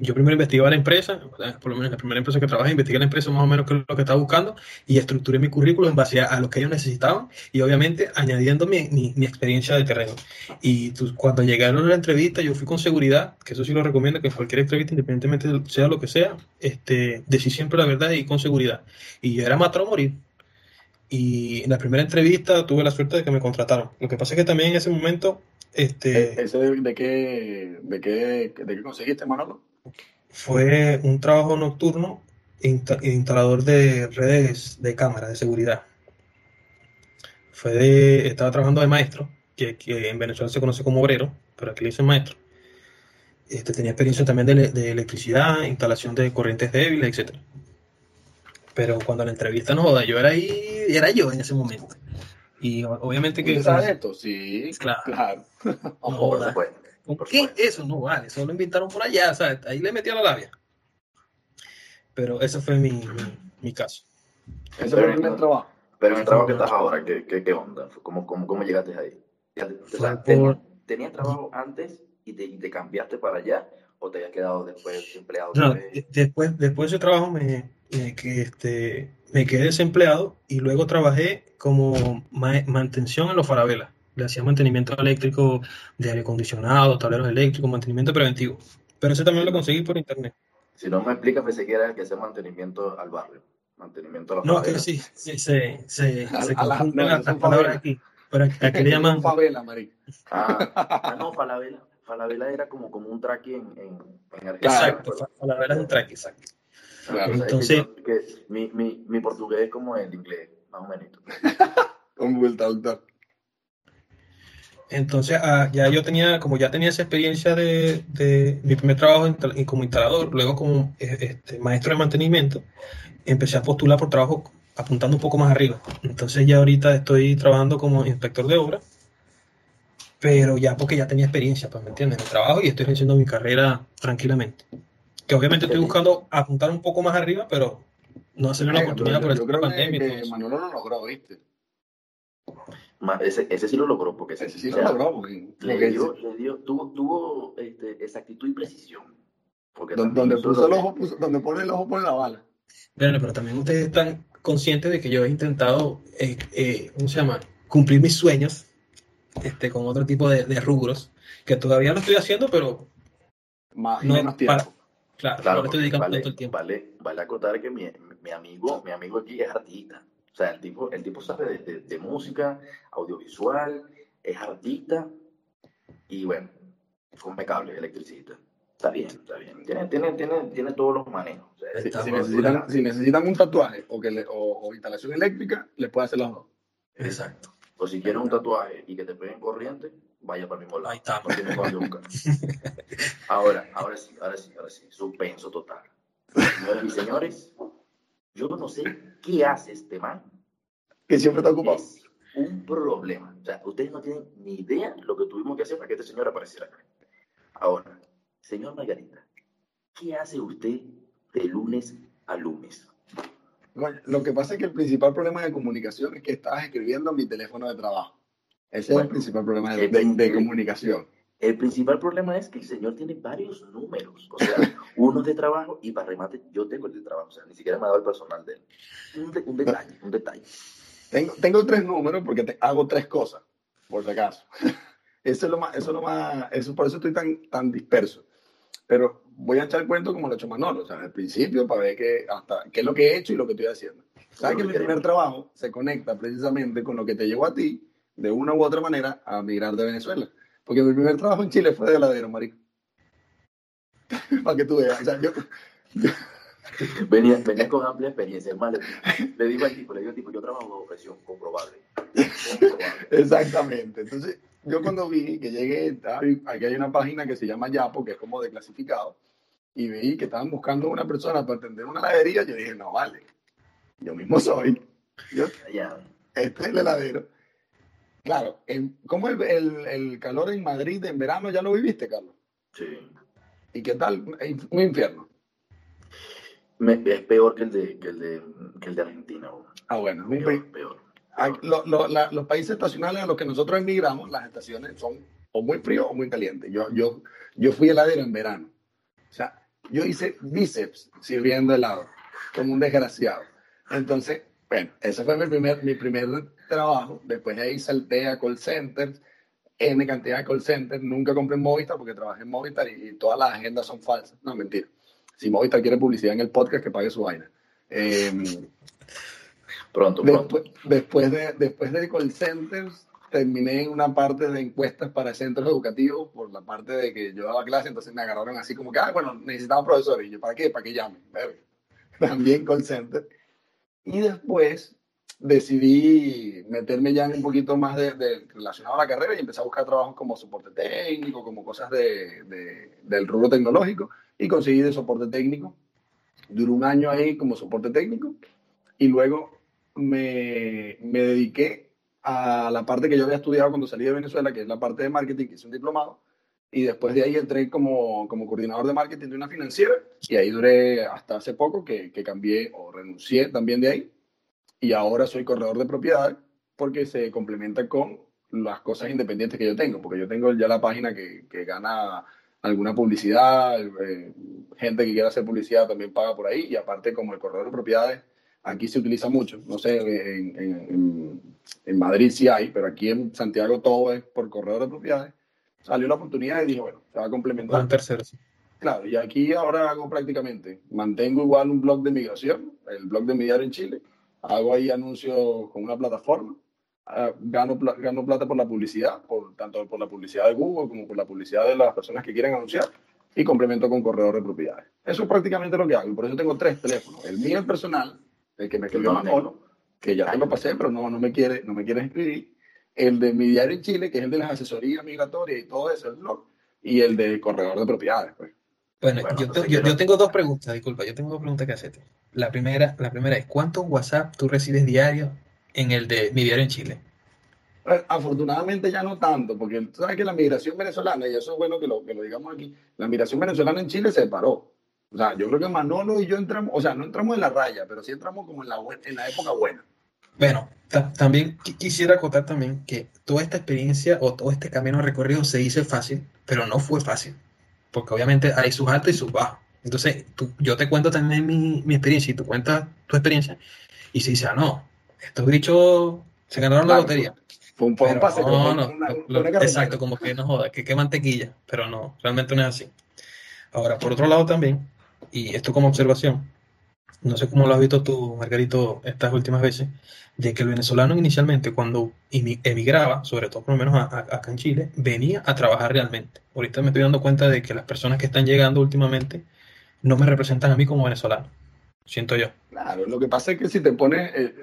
Yo primero investigaba la empresa, por lo menos la primera empresa que trabajé, investigué la empresa más o menos qué es lo que estaba buscando y estructuré mi currículo en base a, lo que ellos necesitaban y obviamente añadiendo mi, mi, experiencia de terreno. Y cuando llegaron a la entrevista, yo fui con seguridad, que eso sí lo recomiendo, que cualquier entrevista, independientemente sea lo que sea, este, decir siempre la verdad y con seguridad. Y yo era matrón morir. Y en la primera entrevista tuve la suerte de que me contrataron. Lo que pasa es que también en ese momento... Este, ¿E-, ¿Ese de, qué, de, qué, de qué conseguiste, Manolo? Fue un trabajo nocturno instalador de redes de cámara de seguridad. Fue de, estaba trabajando de maestro, que, que en Venezuela se conoce como obrero, pero aquí le dicen maestro. Este, tenía experiencia también de, de electricidad, instalación de corrientes débiles, etcétera. Pero cuando la entrevista no joda, yo era ahí, era yo en ese momento. Y obviamente que... ¿Sabes esto? Sí, claro. claro. No joda. ¿Por qué eso? No vale, solo invitaron por allá, ¿sabes? Ahí le metí a la labia. Pero ese fue mi, mi, caso. Ese fue el primer trabajo. Pero en el trabajo que estás ahora, ¿qué, qué, qué onda? ¿Cómo, cómo, cómo llegaste ahí? ¿Tenías trabajo antes y te, y te cambiaste para allá? ¿O te habías quedado después empleado? No, después, después de ese trabajo me, que este, me quedé desempleado y luego trabajé como mantención en los farabelas. Le hacía mantenimiento eléctrico de aire acondicionado, tableros eléctricos, mantenimiento preventivo. Pero ese también lo conseguí por internet. Si no me explicas, pensé que era el que hace mantenimiento al barrio. Mantenimiento a los No, que sí, sí, se, se, se las palabras aquí. Pero aquí le llaman. Favela, María. Ah, ah, no, Falabella. Falabella era como, como un traqui en, en, en Argentina. Exacto, Falabella es un traqui, exacto. Entonces, que mi, mi, mi, portugués es como el inglés, más o menos. Un buen doctor. Entonces, ah, ya yo tenía, como ya tenía esa experiencia de, de mi primer trabajo como instalador, luego como eh, este, maestro de mantenimiento, empecé a postular por trabajo apuntando un poco más arriba. Entonces ya ahorita estoy trabajando como inspector de obra, pero ya porque ya tenía experiencia, pues me entiendes, en el trabajo y estoy haciendo mi carrera tranquilamente que obviamente estoy buscando apuntar un poco más arriba, pero no hacerle una oportunidad por el creo pandemia. Que, que Manolo lo logró, ¿viste? Ese, ese sí lo logró, porque ese, sí lo logró. Porque, le, dio, le dio, tuvo, tuvo este, exactitud y precisión. Porque donde, puso el ojo, puso, donde pone el ojo, pone la bala. Bueno, pero también ustedes están conscientes de que yo he intentado, eh, eh, ¿cómo se llama? Cumplir mis sueños este, con otro tipo de, de rubros, que todavía lo estoy haciendo, pero más, no, menos tiempo. Claro, claro vale, todo el tiempo. Vale, vale acotar que mi, mi, amigo, mi amigo aquí es artista. O sea, el tipo, el tipo sabe de, de, música, audiovisual, es artista y bueno, fue un impecable electricista. Está bien, está bien. Tiene, tiene, tiene, tiene todos los manejos. O sea, Si, necesitan, si necesitan un tatuaje o, que le- o, o instalación eléctrica, les puede hacer los dos. Exacto. O si quieres un tatuaje y que te peguen corriente, vaya para el mismo lado. Ahí estamos. No tienes buscar. Ahora, ahora sí, ahora sí, ahora sí. Suspenso total. Señoras y señores, yo no sé qué hace este man. Que siempre está ocupado. Es un problema. O sea, ustedes no tienen ni idea lo que tuvimos que hacer para que este señor apareciera acá. Ahora, señor Margarita, ¿qué hace usted de lunes a lunes? Lo que pasa es que el principal problema de comunicación es que estabas escribiendo en mi teléfono de trabajo. Ese es el Bueno, principal problema de, el- de- de comunicación. El principal problema es que el señor tiene varios números. O sea, uno de trabajo y para remate, yo tengo el de trabajo. O sea, ni siquiera me ha dado el personal de él. Un, de- un detalle, un detalle. Tengo, tengo tres números porque te- hago tres cosas, por si acaso. Eso es lo más, eso es lo más, eso, por eso estoy tan, tan disperso. Pero voy a echar el cuento como lo ha hecho Manolo, o sea, al principio para ver qué, hasta, qué es lo que he hecho y lo que estoy haciendo. Sabes que mi primer trabajo se conecta precisamente con lo que te llevó a ti, de una u otra manera, a migrar de Venezuela. Porque mi primer trabajo en Chile fue de heladero, marico. para que tú veas. O sea, yo, Venía, venía con amplia experiencia. Más, le, digo al tipo, le digo al tipo, yo trabajo bajo presión, comprobable. Comprobable. Exactamente. Entonces, yo cuando vi que llegué, aquí hay una página que se llama Yapo, que es como de clasificado, y vi que estaban buscando una persona para atender una heladería, yo dije, no, vale, yo mismo soy, yo, este es el heladero. Claro, en- ¿cómo el, el- el calor en Madrid en verano ya lo viviste, Carlos? Sí. ¿Y qué tal? Un infierno. Me- es peor que el de, que el de, que el de Argentina. bro. Ah, bueno, es peor. Lo- lo- la- los países estacionales a los que nosotros emigramos, las estaciones son o muy frío o muy caliente. Yo, yo, yo fui heladero en verano. O sea, yo hice bíceps sirviendo helado, como un desgraciado. Entonces, bueno, ese fue mi primer, mi primer trabajo. Después de ahí salté a call centers, N cantidad de call centers. Nunca compré en Movistar porque trabajé en Movistar y, y todas las agendas son falsas. No, mentira. Si Movistar quiere publicidad en el podcast, que pague su vaina. Eh, Pronto, pronto. Después, después, de, después de call centers, terminé en una parte de encuestas para centros educativos por la parte de que yo daba clase, entonces me agarraron así como que, ah, bueno, necesitamos profesores. Y yo, ¿para qué? ¿Para que llamen? También call center. Y después decidí meterme ya en un poquito más de, de- relacionado a la carrera y empecé a buscar trabajos como soporte técnico, como cosas de, de- del rubro tecnológico y conseguí de soporte técnico. Duré un año ahí como soporte técnico y luego me, me dediqué a la parte que yo había estudiado cuando salí de Venezuela, que es la parte de marketing, que hice un diplomado, y después de ahí entré como, como coordinador de marketing de una financiera, y ahí duré hasta hace poco que, que cambié o renuncié también de ahí, y ahora soy corredor de propiedades porque se complementa con las cosas independientes que yo tengo, porque yo tengo ya la página que, que gana alguna publicidad, eh, gente que quiera hacer publicidad también paga por ahí, y aparte como el corredor de propiedades, aquí se utiliza mucho, no sé, en, en- en- Madrid sí hay, pero aquí en Santiago todo es por corredor de propiedades. Salió la oportunidad y dije, bueno, se va a complementar. Un tercero, sí. Claro, y aquí ahora hago prácticamente, mantengo igual un blog de migración, el blog de mi diario en Chile, hago ahí anuncios con una plataforma, ah, gano, gano plata por la publicidad, por, tanto por la publicidad de Google como por la publicidad de las personas que quieren anunciar, y complemento con corredor de propiedades. Eso es prácticamente lo que hago, y por eso tengo tres teléfonos, el mío el personal, el que me escribió ¿Dónde? Manolo, que ya te lo pasé, pero no, no, me quiere, no me quiere escribir, el de mi diario en Chile, que es el de las asesorías migratorias y todo eso, el blog, y el de corredor de propiedades. Pues. Bueno, Bueno, yo, te- yo- tengo dos preguntas, disculpa, yo tengo dos preguntas que hacerte. La primera, la primera es, ¿cuántos WhatsApp tú recibes diario en el de mi diario en Chile? Bueno, Afortunadamente ya no tanto, porque tú sabes que la migración venezolana, y eso es bueno que lo, que lo digamos aquí, la migración venezolana en Chile se paró. O sea, yo creo que Manolo y yo entramos, o sea, no entramos en la raya, pero sí entramos como en la, en la época buena. Bueno, ta- también qui- quisiera acotar también que toda esta experiencia o todo este camino recorrido se dice fácil, pero no fue fácil, porque obviamente hay sus altos y sus bajos. Entonces, tú- yo te cuento también mi, mi experiencia y tú cuentas tu experiencia y se dice, ah, no, estos grichos se ganaron la Claro, lotería. Fue un, fue un pase, no, no, una- lo- una exacto, como que no joda, que qué mantequilla, pero no, realmente no es así. Ahora, por otro lado también, y esto como observación, no sé cómo lo has visto tú, Margarito, estas últimas veces, de que el venezolano inicialmente cuando emigraba, sobre todo por lo menos acá en Chile, venía a trabajar realmente. Ahorita me estoy dando cuenta de que las personas que están llegando últimamente no me representan a mí como venezolano, siento yo. Claro, lo que pasa es que si te pones, eh,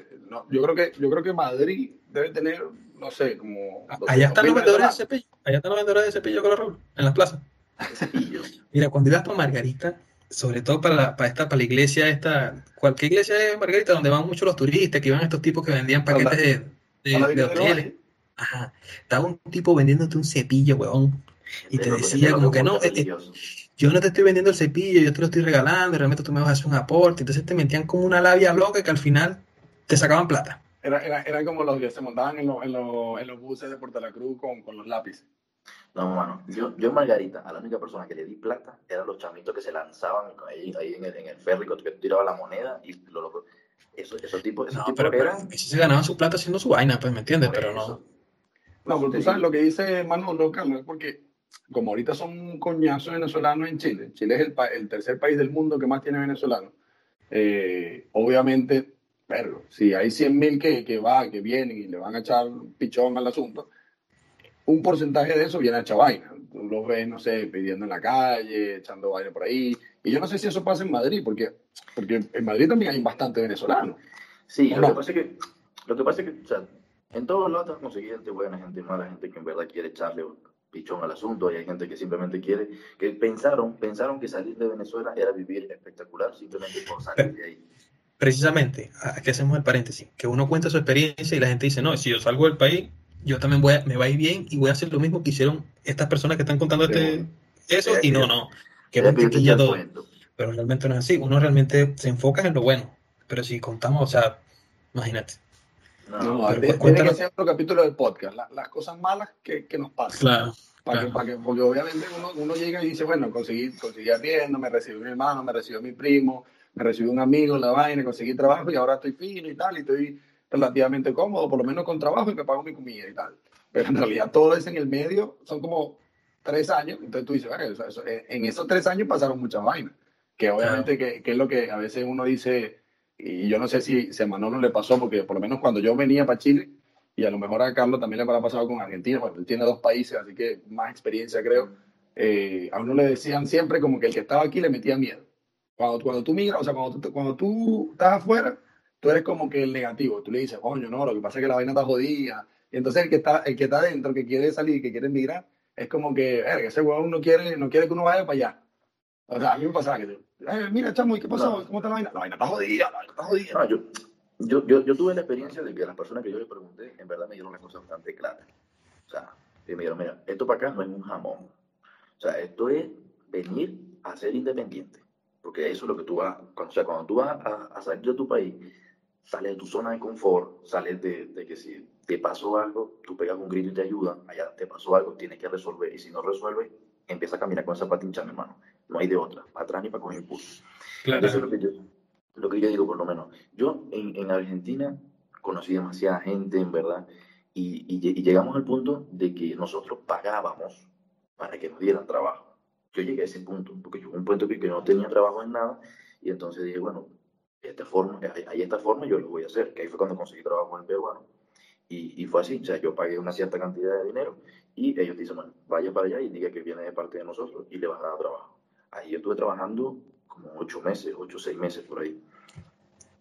yo creo que yo creo que Madrid debe tener, no sé, como... Allá están los vendedores de cepillo, allá están los vendedores de cepillo los en las plazas. Mira, cuando ibas para Margarita, sobre todo para, la, para esta, para la iglesia esta, cualquier iglesia de Margarita, donde van muchos los turistas, que iban estos tipos que vendían paquetes de, de, hoteles. Ajá. Estaba un tipo vendiéndote un cepillo, weón. Y te decía como que no, eh, eh, yo no te estoy vendiendo el cepillo, yo te lo estoy regalando, realmente tú me vas a hacer un aporte. Entonces te metían como una labia loca que al final te sacaban plata. Era, era, eran como los que se montaban en, en, en los buses de Puerto La Cruz con, con los lápices. No, mano, yo, yo en Margarita, a la única persona que le di plata eran los chamitos que se lanzaban ahí, ahí en, el, en el ferry, que tiraba la moneda y lo loco. Eso, esos tipos, esos no, pero, eran. si se ganaban su plata haciendo su vaina, pues, ¿me entiendes? Pero no. No, porque tú sabes lo que dice Manolo, Carlos, es porque como ahorita son un coñazo venezolanos en Chile, Chile es el, el tercer país del mundo que más tiene venezolanos, eh, obviamente, pero si hay 100.000 que, que va, que vienen y le van a echar pichón al asunto, un porcentaje de eso viene a echar vaina. Tú los ves, no sé, pidiendo en la calle, echando vaina por ahí. Y yo no sé si eso pasa en Madrid, porque, porque en Madrid también hay bastante venezolano. Sí, lo, que pasa es que, lo que pasa es que, o sea, en todos lados has conseguido gente buena, gente mala, gente que en verdad quiere echarle pichón al asunto, y hay gente que simplemente quiere, que pensaron, pensaron que salir de Venezuela era vivir espectacular simplemente por salir de ahí. Precisamente, aquí hacemos el paréntesis, que uno cuenta su experiencia y la gente dice, no, si yo salgo del país, yo también voy a, me va a ir bien y voy a hacer lo mismo que hicieron estas personas que están contando este, eso y no, no, que todo. Pero realmente no es así, uno realmente se enfoca en lo bueno, pero si contamos, o sea, imagínate. No, no tiene que ser otro capítulo del podcast, las cosas malas que, que nos pasan. Claro. Para Que, para que, porque obviamente uno, uno, llega y dice, bueno, conseguí, conseguí arriendo, me recibió mi hermano, me recibió mi primo, me recibió un amigo, la vaina, conseguí trabajo y ahora estoy fino y tal, y estoy relativamente cómodo, por lo menos con trabajo y me pago mi comida y tal. Pero en realidad todo eso en el medio son como tres años, entonces tú dices, eh, en esos tres años pasaron muchas vainas, que obviamente que, que, es lo que a veces uno dice, y yo no sé si, si a Manolo le pasó, porque por lo menos cuando yo venía para Chile, y a lo mejor a Carlos también le habrá pasado con Argentina, bueno, él tiene dos países, así que más experiencia creo, eh, a uno le decían siempre como que el que estaba aquí le metía miedo. Cuando, cuando tú migras, o sea, cuando cuando tú estás afuera, tú eres como que el negativo. Tú le dices, coño, no, lo que pasa es que la vaina está jodida. Y entonces el que está, el que está dentro, que quiere salir, que quiere emigrar, es como que, ese huevón no quiere, no quiere que uno vaya para allá. O sea, a mí me pasaba que, eh, mira, chamo, ¿y qué pasó? ¿Cómo está la vaina? La vaina está jodida, la vaina está jodida. No, yo, yo, yo, yo, tuve la experiencia de que las personas que yo les pregunté, en verdad me dieron las cosas bastante claras. O sea, me dijeron, mira, esto para acá no es un jamón. O sea, esto es venir a ser independiente. Porque eso es lo que tú vas, cuando, o sea, cuando tú vas a, a salir de tu país, sales de tu zona de confort, sales de, de, que si te pasó algo, tú pegas un grito y te ayudan, allá te pasó algo, tienes que resolver, y si no resuelves, empieza a caminar con esa patincha, mi hermano. No hay de otra, para atrás ni para coger impulso. Claro. Eso es lo que, yo, lo que yo digo, por lo menos. Yo en, en Argentina conocí demasiada gente, en verdad, y, y, y, llegamos al punto de que nosotros pagábamos para que nos dieran trabajo. Yo llegué a ese punto, porque yo un punto que, que no tenía trabajo en nada, y entonces dije, bueno, esta forma, hay esta forma yo lo voy a hacer, que ahí fue cuando conseguí trabajo en el peruano. Y, y, fue así, o sea, yo pagué una cierta cantidad de dinero y ellos dicen, bueno, vaya para allá y diga que viene de parte de nosotros y le vas a dar trabajo. Ahí yo estuve trabajando como ocho meses, ocho seis meses por ahí.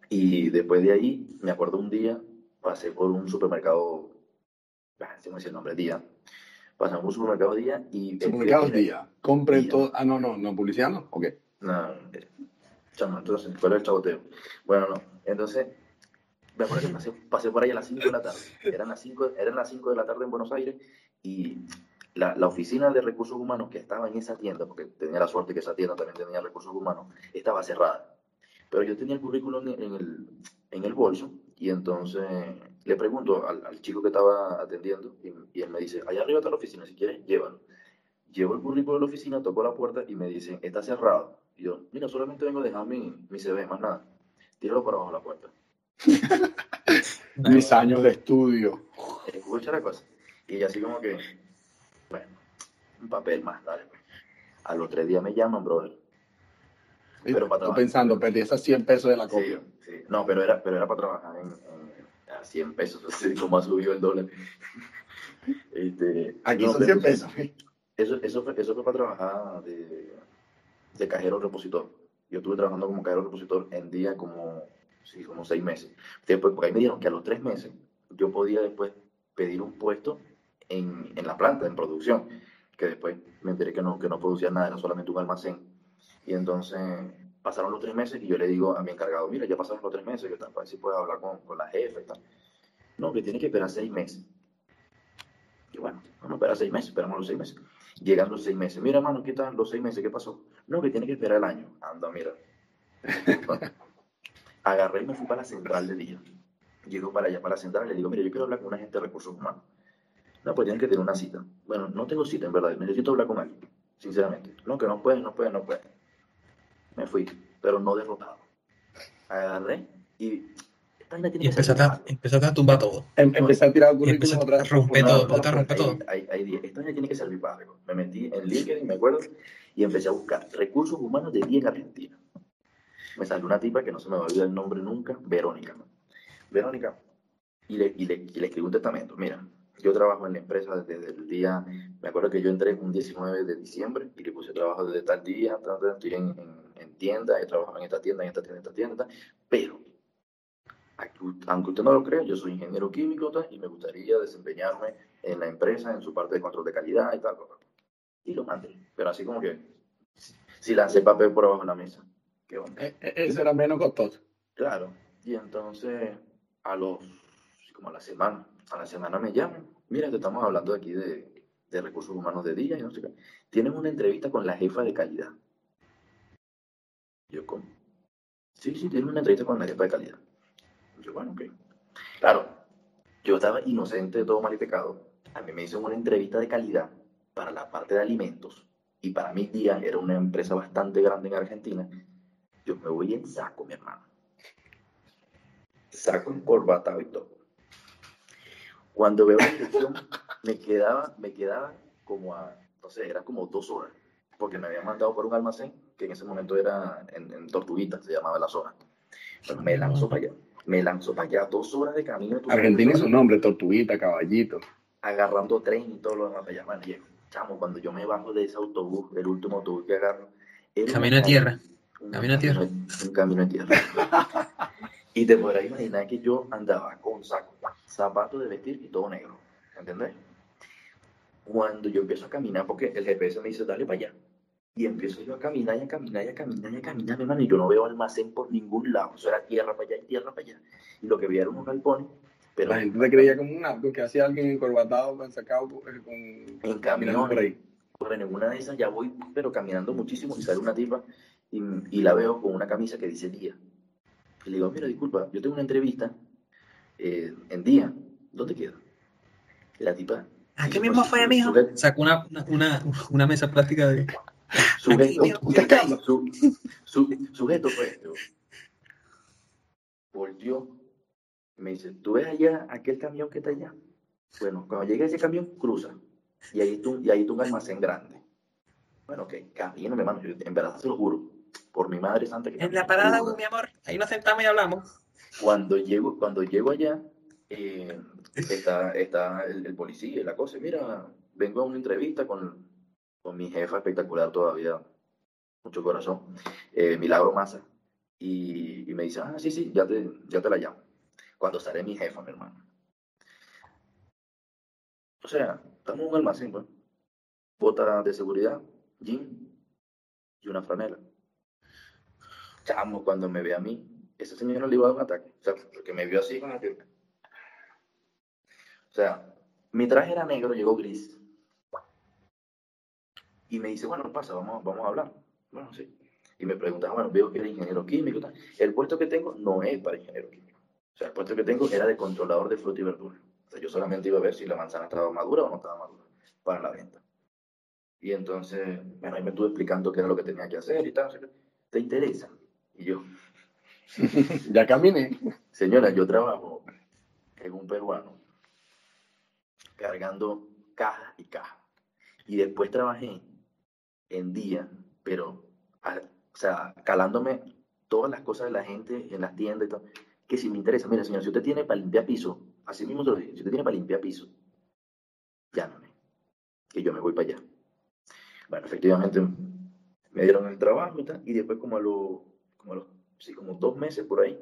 Y después de ahí, me acuerdo un día, pasé por un supermercado, ah, se me dice el nombre, Día. Pasamos por un supermercado Día y... Supermercado Día, compre todo... Ah, no, no, no, publicidad no, ok. No, Chamo, entonces, ¿cuál es el chaboteo? Bueno, no. Entonces, me acuerdo que pasé, pasé, por ahí a las 5 de la tarde. Eran las 5, eran las 5 de la tarde en Buenos Aires y la, la, oficina de recursos humanos que estaba en esa tienda, porque tenía la suerte que esa tienda también tenía recursos humanos, estaba cerrada. Pero yo tenía el currículum en, en el, en el bolso y entonces le pregunto al, al chico que estaba atendiendo y, y, él me dice, allá arriba está la oficina, si quieres, llévalo. Llevo el currículum de la oficina, toco la puerta y me dicen, está cerrado. Y yo, mira, solamente vengo a dejar mi, mi CV, más nada. Tíralo por abajo de la puerta. Mis años de estudio. Escucha la cosa. Y así como que, bueno, un papel más, dale. Pues. A los tres días me llaman, brother. Pero para Estoy pensando, perdí esas 100 pesos de la copia. sí. No, pero era, pero era para trabajar en, en- a 100 pesos, así como ha subido el dólar. Este, Aquí no, son pero 100 pesos. Eso, eso, fue, eso fue para trabajar de, de cajero repositor. Yo estuve trabajando como cajero repositor en día como, sí, como seis meses. Después, porque ahí me dijeron que a los tres meses yo podía después pedir un puesto en, en la planta, en producción, que después me enteré que no, que no producía nada, era solamente un almacén. Y entonces pasaron los tres meses y yo le digo a mi encargado, mira, ya pasaron los tres meses, que tal, si puedo hablar con, con la jefa tal. No, que tiene que esperar seis meses. Y bueno, vamos a esperar seis meses, esperamos los seis meses. Llegan los seis meses. Mira, hermano, ¿qué tal los seis meses? ¿Qué pasó? No, que tiene que esperar el año. Anda, mira. Agarré y me fui para la central de día. Llego para allá, para la central, y le digo, mira, yo quiero hablar con un agente de recursos humanos. No, pues tienen que tener una cita. Bueno, no tengo cita, en verdad. Necesito hablar con alguien, sinceramente. No, que no puede, no puede, no puede. Me fui, pero no derrotado. Agarré y... Esta vaina tiene Y que ser empezaste a, empezaste a tumbar todo. Em- Empecé a tirar currículum otra a vez. romper No, todo, hay- todo. hay- hay diez. Esto ya tiene que servir para algo. Me metí en LinkedIn, me acuerdo, y empecé a buscar recursos humanos de día en Argentina. Me salió una tipa que no se me va a olvidar el nombre nunca, Verónica. Verónica, y le, y le, y le escribí un testamento. Mira, yo trabajo en la empresa desde el día, me acuerdo que yo entré un 19 de diciembre y le puse trabajo desde tal día, estoy en, en, en tienda, he trabajado en esta tienda, en esta tienda, en esta tienda, pero aunque usted no lo crea, yo soy ingeniero químico y me gustaría desempeñarme en la empresa, en su parte de control de calidad y tal. tal, tal. Y lo mandé, pero así como que si lancé papel por abajo de la mesa. ¿Qué onda? E- e- Eso era menos costoso. Claro. Y entonces, a los, como a la semana, a la semana me llaman. Mira, te estamos hablando aquí de, de recursos humanos de día y no sé qué. Tienes una entrevista con la jefa de calidad. Yo, ¿cómo? Sí, sí, tienes una entrevista con la jefa de calidad. Yo, bueno, ok. Claro, yo estaba inocente de todo mal y pecado. A mí me hicieron una entrevista de calidad para la parte de alimentos. Y para mi día era una empresa bastante grande en Argentina. Yo me voy en saco, mi hermano. Saco encorbatado y todo. Cuando veo la dirección, me quedaba, me quedaba como a, no sé, era como dos horas, porque me habían mandado por un almacén que en ese momento era en, en Tortuguita, se llamaba la zona. Bueno, me lanzó para allá, me lanzó para allá, dos horas de camino. Argentina dos su nombre, Tortuguita, Caballito. Agarrando tren y todo lo demás para allá, man, Chamo, cuando yo me bajo de ese autobús, el último autobús que agarro, Camino de calle- tierra. un Camino de tierra. Un camino de tierra. y te podrás imaginar que yo andaba con saco, zapatos de vestir y todo negro. ¿Entendés? Cuando yo empiezo a caminar, porque el GPS me dice, dale para allá. Y empiezo yo a caminar y a caminar y a caminar y a caminar, mi hermano, y yo no veo almacén por ningún lado. Eso era tierra para allá y tierra para allá. Y lo que veía eran unos galpones, pero La gente te creía como un narco que hacía alguien encorbatado, con sacado con, en caminando por camiones. ahí. Bueno, en una de esas ya voy, pero caminando muchísimo y sale una tipa y, y la veo con una camisa que dice día. Y le digo, mira, disculpa, yo tengo una entrevista eh, en día. ¿Dónde queda? Y la tipa. Aquí sí, mismo pues, fue, su- mijo. Sacó una, una, una mesa plástica de. Sujeto, Aquí, mijo. su, su- sujeto fue esto. Volteó. Me dice, ¿tú ves allá aquel camión que está allá? Bueno, cuando llegue ese camión, cruza. Y ahí tú, y ahí tú un almacén grande. Bueno, ok, camino, mi hermano. yo En verdad se lo juro. Por mi madre santa que En la parada, juro. mi amor. Ahí nos sentamos y hablamos. Cuando llego, cuando llego allá, eh, está, está el, el policía y la cosa. Mira, vengo a una entrevista con, con mi jefa espectacular todavía, mucho corazón, eh, Milagro Massa. Y, y me dice, ah, sí, sí, ya te, ya te la llamo. Cuando sale mi jefa, mi hermano. O sea, estamos en un almacén, pues. Bota de seguridad, jean y una franela. Chamo, cuando me ve a mí, ese señor no le iba a dar un ataque. O sea, porque me vio así con la que... O sea, mi traje era negro, llegó gris. Y me dice, bueno, pasa, vamos, vamos a hablar. Bueno, sí. Y me pregunta, bueno, veo que eres ingeniero químico. El puesto que tengo no es para ingeniero químico. O sea, el puesto que tengo era de controlador de fruta y verdura. O sea, yo solamente iba a ver si la manzana estaba madura o no estaba madura para la venta. Y entonces, bueno, ahí me estuve explicando qué era lo que tenía que hacer y tal. ¿Te interesa? Y yo, Ya caminé. Señora, yo trabajo en un peruano cargando cajas y cajas. Y después trabajé en día, pero o sea, calándome todas las cosas de la gente en las tiendas y todo, que si me interesa, mira, señor, si usted tiene para limpiar piso, así mismo se lo dije, si usted tiene para limpiar piso, llámame, que yo me voy para allá. Bueno, efectivamente me dieron el trabajo y tal, y después como a los, como a los, sí, como dos meses por ahí,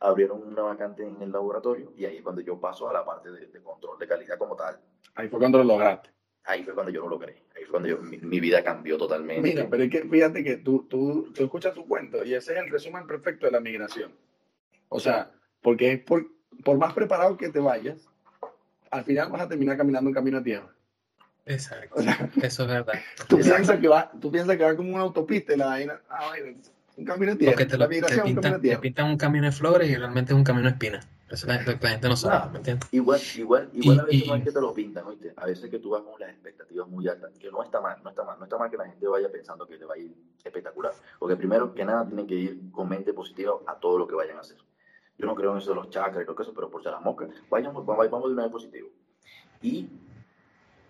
abrieron una vacante en el laboratorio y ahí es cuando yo paso a la parte de, de control de calidad como tal. Ahí fue cuando lo lograste. Ahí fue cuando yo lo logré. Ahí fue cuando yo, mi, mi vida cambió totalmente. Mira, pero es que fíjate que tú, tú, tú escuchas tu cuento y ese es el resumen perfecto de la migración. O sea, porque es por, por más preparado que te vayas, al final vas a terminar caminando un camino a tierra. Exacto. O sea, Eso es verdad. tú Exacto. piensas que va, tú piensas que va como una autopista y la vaina, ah, bueno, un camino a tierra. Porque te, lo, te, es un camino pintan, a te tierra. pintan un camino de flores y realmente es un camino de espinas. Eso la, la- la gente no sabe, Ah. ¿me entiendes? Igual, igual, igual a Y- veces no es que te lo pintan, ¿oíste? A veces que tú vas con las expectativas muy altas, que no está mal, no está mal, no está mal que la gente vaya pensando que le va a ir espectacular. Porque primero que nada tienen que ir con mente positiva a todo lo que vayan a hacer. Yo no creo en eso de los chakras y todo eso, pero por si las moscas, vayamos, vamos, vamos de una vez positivo. Y,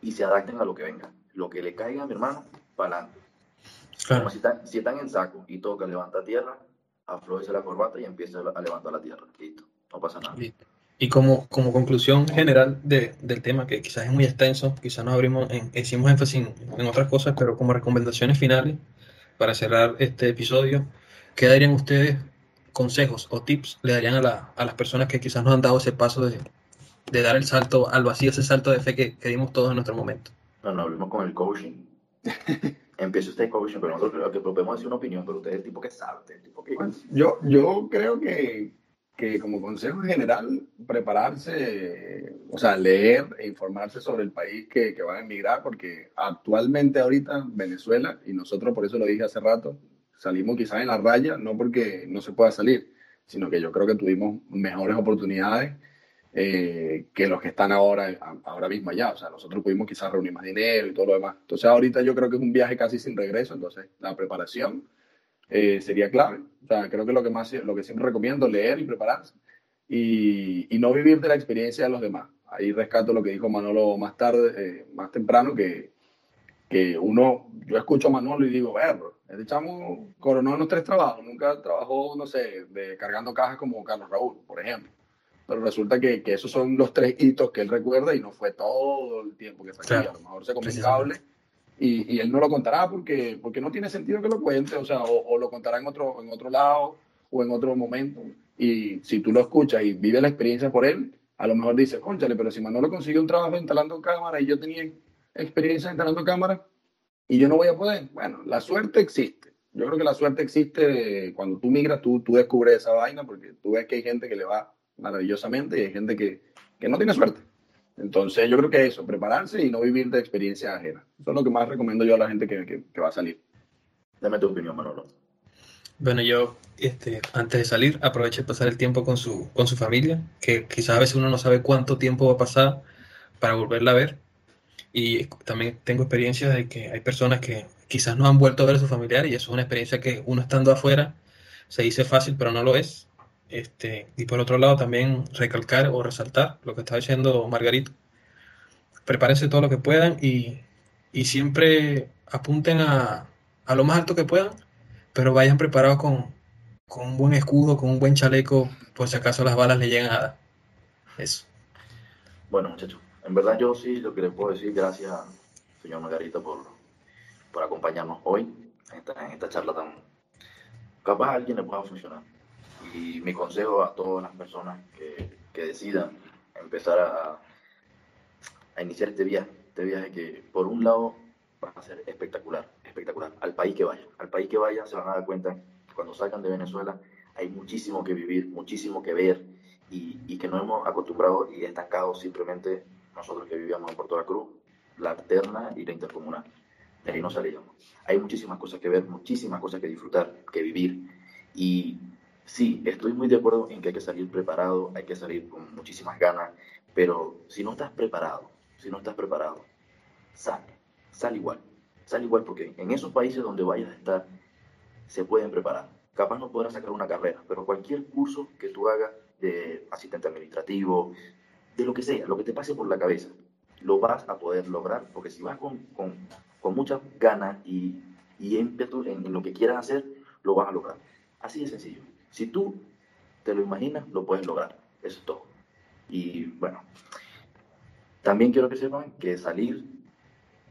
y se adapten a lo que venga. Lo que le caiga a mi hermano, para adelante. Claro. Si están, si están en saco y toca levantar tierra, aflójese la corbata y empieza a levantar la tierra. Listo, no pasa nada. Listo. Y como, como conclusión general de- del tema, que quizás es muy extenso, quizás nos abrimos, en, hicimos énfasis en, en otras cosas, pero como recomendaciones finales, para cerrar este episodio, ¿qué darían ustedes consejos o tips le darían a, la- a las personas que quizás nos han dado ese paso de, de dar el salto al vacío, ese salto de fe que, que dimos todos en nuestro momento? No, no, hablemos con el coaching. Empieza usted coaching, pero nosotros lo que podemos decir una opinión, pero usted es el tipo que sabe, usted es el tipo que... Bueno, yo, yo creo que, que como consejo en general, prepararse, o sea, leer e informarse sobre el país que, que van a emigrar, porque actualmente ahorita Venezuela, y nosotros por eso lo dije hace rato, salimos quizás en la raya, no porque no se pueda salir, sino que yo creo que tuvimos mejores oportunidades eh, que los que están ahora, ahora mismo allá. O sea, nosotros pudimos quizás reunir más dinero y todo lo demás. Entonces ahorita yo creo que es un viaje casi sin regreso, entonces la preparación eh, sería clave. O sea, creo que lo que más, lo que siempre recomiendo, leer y prepararse y, y no vivir de la experiencia de los demás. Ahí rescato lo que dijo Manolo más tarde, eh, más temprano, que, que uno, yo escucho a Manolo y digo, verlo, este chamo coronó en los tres trabajos, nunca trabajó, no sé, de cargando cajas como Carlos Raúl, por ejemplo. Pero resulta que, que esos son los tres hitos que él recuerda y no fue todo el tiempo que sacó. Claro. A lo mejor se comió un cable y, y él no lo contará porque, porque no tiene sentido que lo cuente, o sea, o, o lo contará en otro, en otro lado o en otro momento. Y si tú lo escuchas y vives la experiencia por él, a lo mejor dices, conchale, pero si Manolo consiguió un trabajo instalando cámaras y yo tenía experiencia instalando cámaras y yo no voy a poder. Bueno, la suerte existe. Yo creo que la suerte existe cuando tú migras, tú, tú descubres esa vaina porque tú ves que hay gente que le va maravillosamente y hay gente que, que no tiene suerte. Entonces yo creo que eso, prepararse y no vivir de experiencia ajena. Eso es lo que más recomiendo yo a la gente que, que, que va a salir. Dame tu opinión, Manolo. Bueno, yo este, antes de salir aproveché de pasar el tiempo con su, con su familia, que quizás a veces uno no sabe cuánto tiempo va a pasar para volverla a ver. Y también tengo experiencias de que hay personas que quizás no han vuelto a ver a su familiar y eso es una experiencia que uno estando afuera se dice fácil, pero no lo es. Este, y por otro lado también recalcar o resaltar lo que estaba diciendo Margarito. Prepárense todo lo que puedan y, y siempre apunten a, a lo más alto que puedan pero vayan preparados con, con un buen escudo, con un buen chaleco, por si acaso las balas le llegan a dar. Eso. Bueno, muchachos, en verdad yo sí lo que les puedo decir, gracias, señor Margarita, por, por acompañarnos hoy en esta, en esta charla tan... Capaz a alguien le pueda funcionar. Y mi consejo a todas las personas que, que decidan empezar a, a iniciar este viaje, este viaje que por un lado va a ser espectacular, espectacular, al país que vayan, al país que vayan se van a dar cuenta que cuando salgan de Venezuela hay muchísimo que vivir, muchísimo que ver y, y que nos hemos acostumbrado y estancado simplemente nosotros que vivíamos en Puerto La Cruz, la alterna y la intercomunal. De ahí no salíamos. Hay muchísimas cosas que ver, muchísimas cosas que disfrutar, que vivir. Y sí, estoy muy de acuerdo en que hay que salir preparado, hay que salir con muchísimas ganas, pero si no estás preparado, si no estás preparado, sal, sal igual, sal igual porque en esos países donde vayas a estar se pueden preparar. Capaz no podrás sacar una carrera, pero cualquier curso que tú hagas de asistente administrativo, de lo que sea, lo que te pase por la cabeza, lo vas a poder lograr, porque si vas con, con, con muchas ganas y, y ímpetu en, en lo que quieras hacer, lo vas a lograr. Así de sencillo. Si tú te lo imaginas, lo puedes lograr. Eso es todo. Y bueno, también quiero que sepan que salir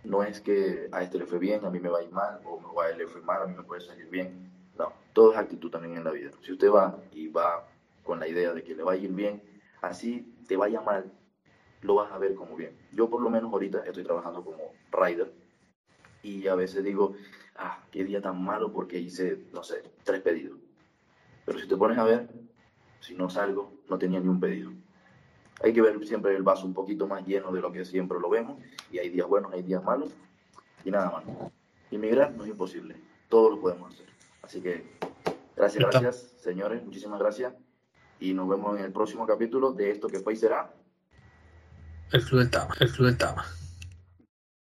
no es que a este le fue bien, a mí me va a ir mal, o a él le fue mal, a mí me puede salir bien. No, todo es actitud también en la vida. Si usted va y va con la idea de que le va a ir bien, así te vaya mal, lo vas a ver como bien. Yo por lo menos ahorita estoy trabajando como rider y a veces digo, ah, qué día tan malo porque hice, no sé, tres pedidos. Pero si te pones a ver, si no salgo, no tenía ni un pedido. Hay que ver siempre el vaso un poquito más lleno de lo que siempre lo vemos. Y hay días buenos, hay días malos. Y nada más. Inmigrar no es imposible. Todo lo podemos hacer. Así que gracias, gracias, señores. Muchísimas gracias. Y nos vemos en el próximo capítulo de esto que fue y será. El Club del Tama. El Club del Tama.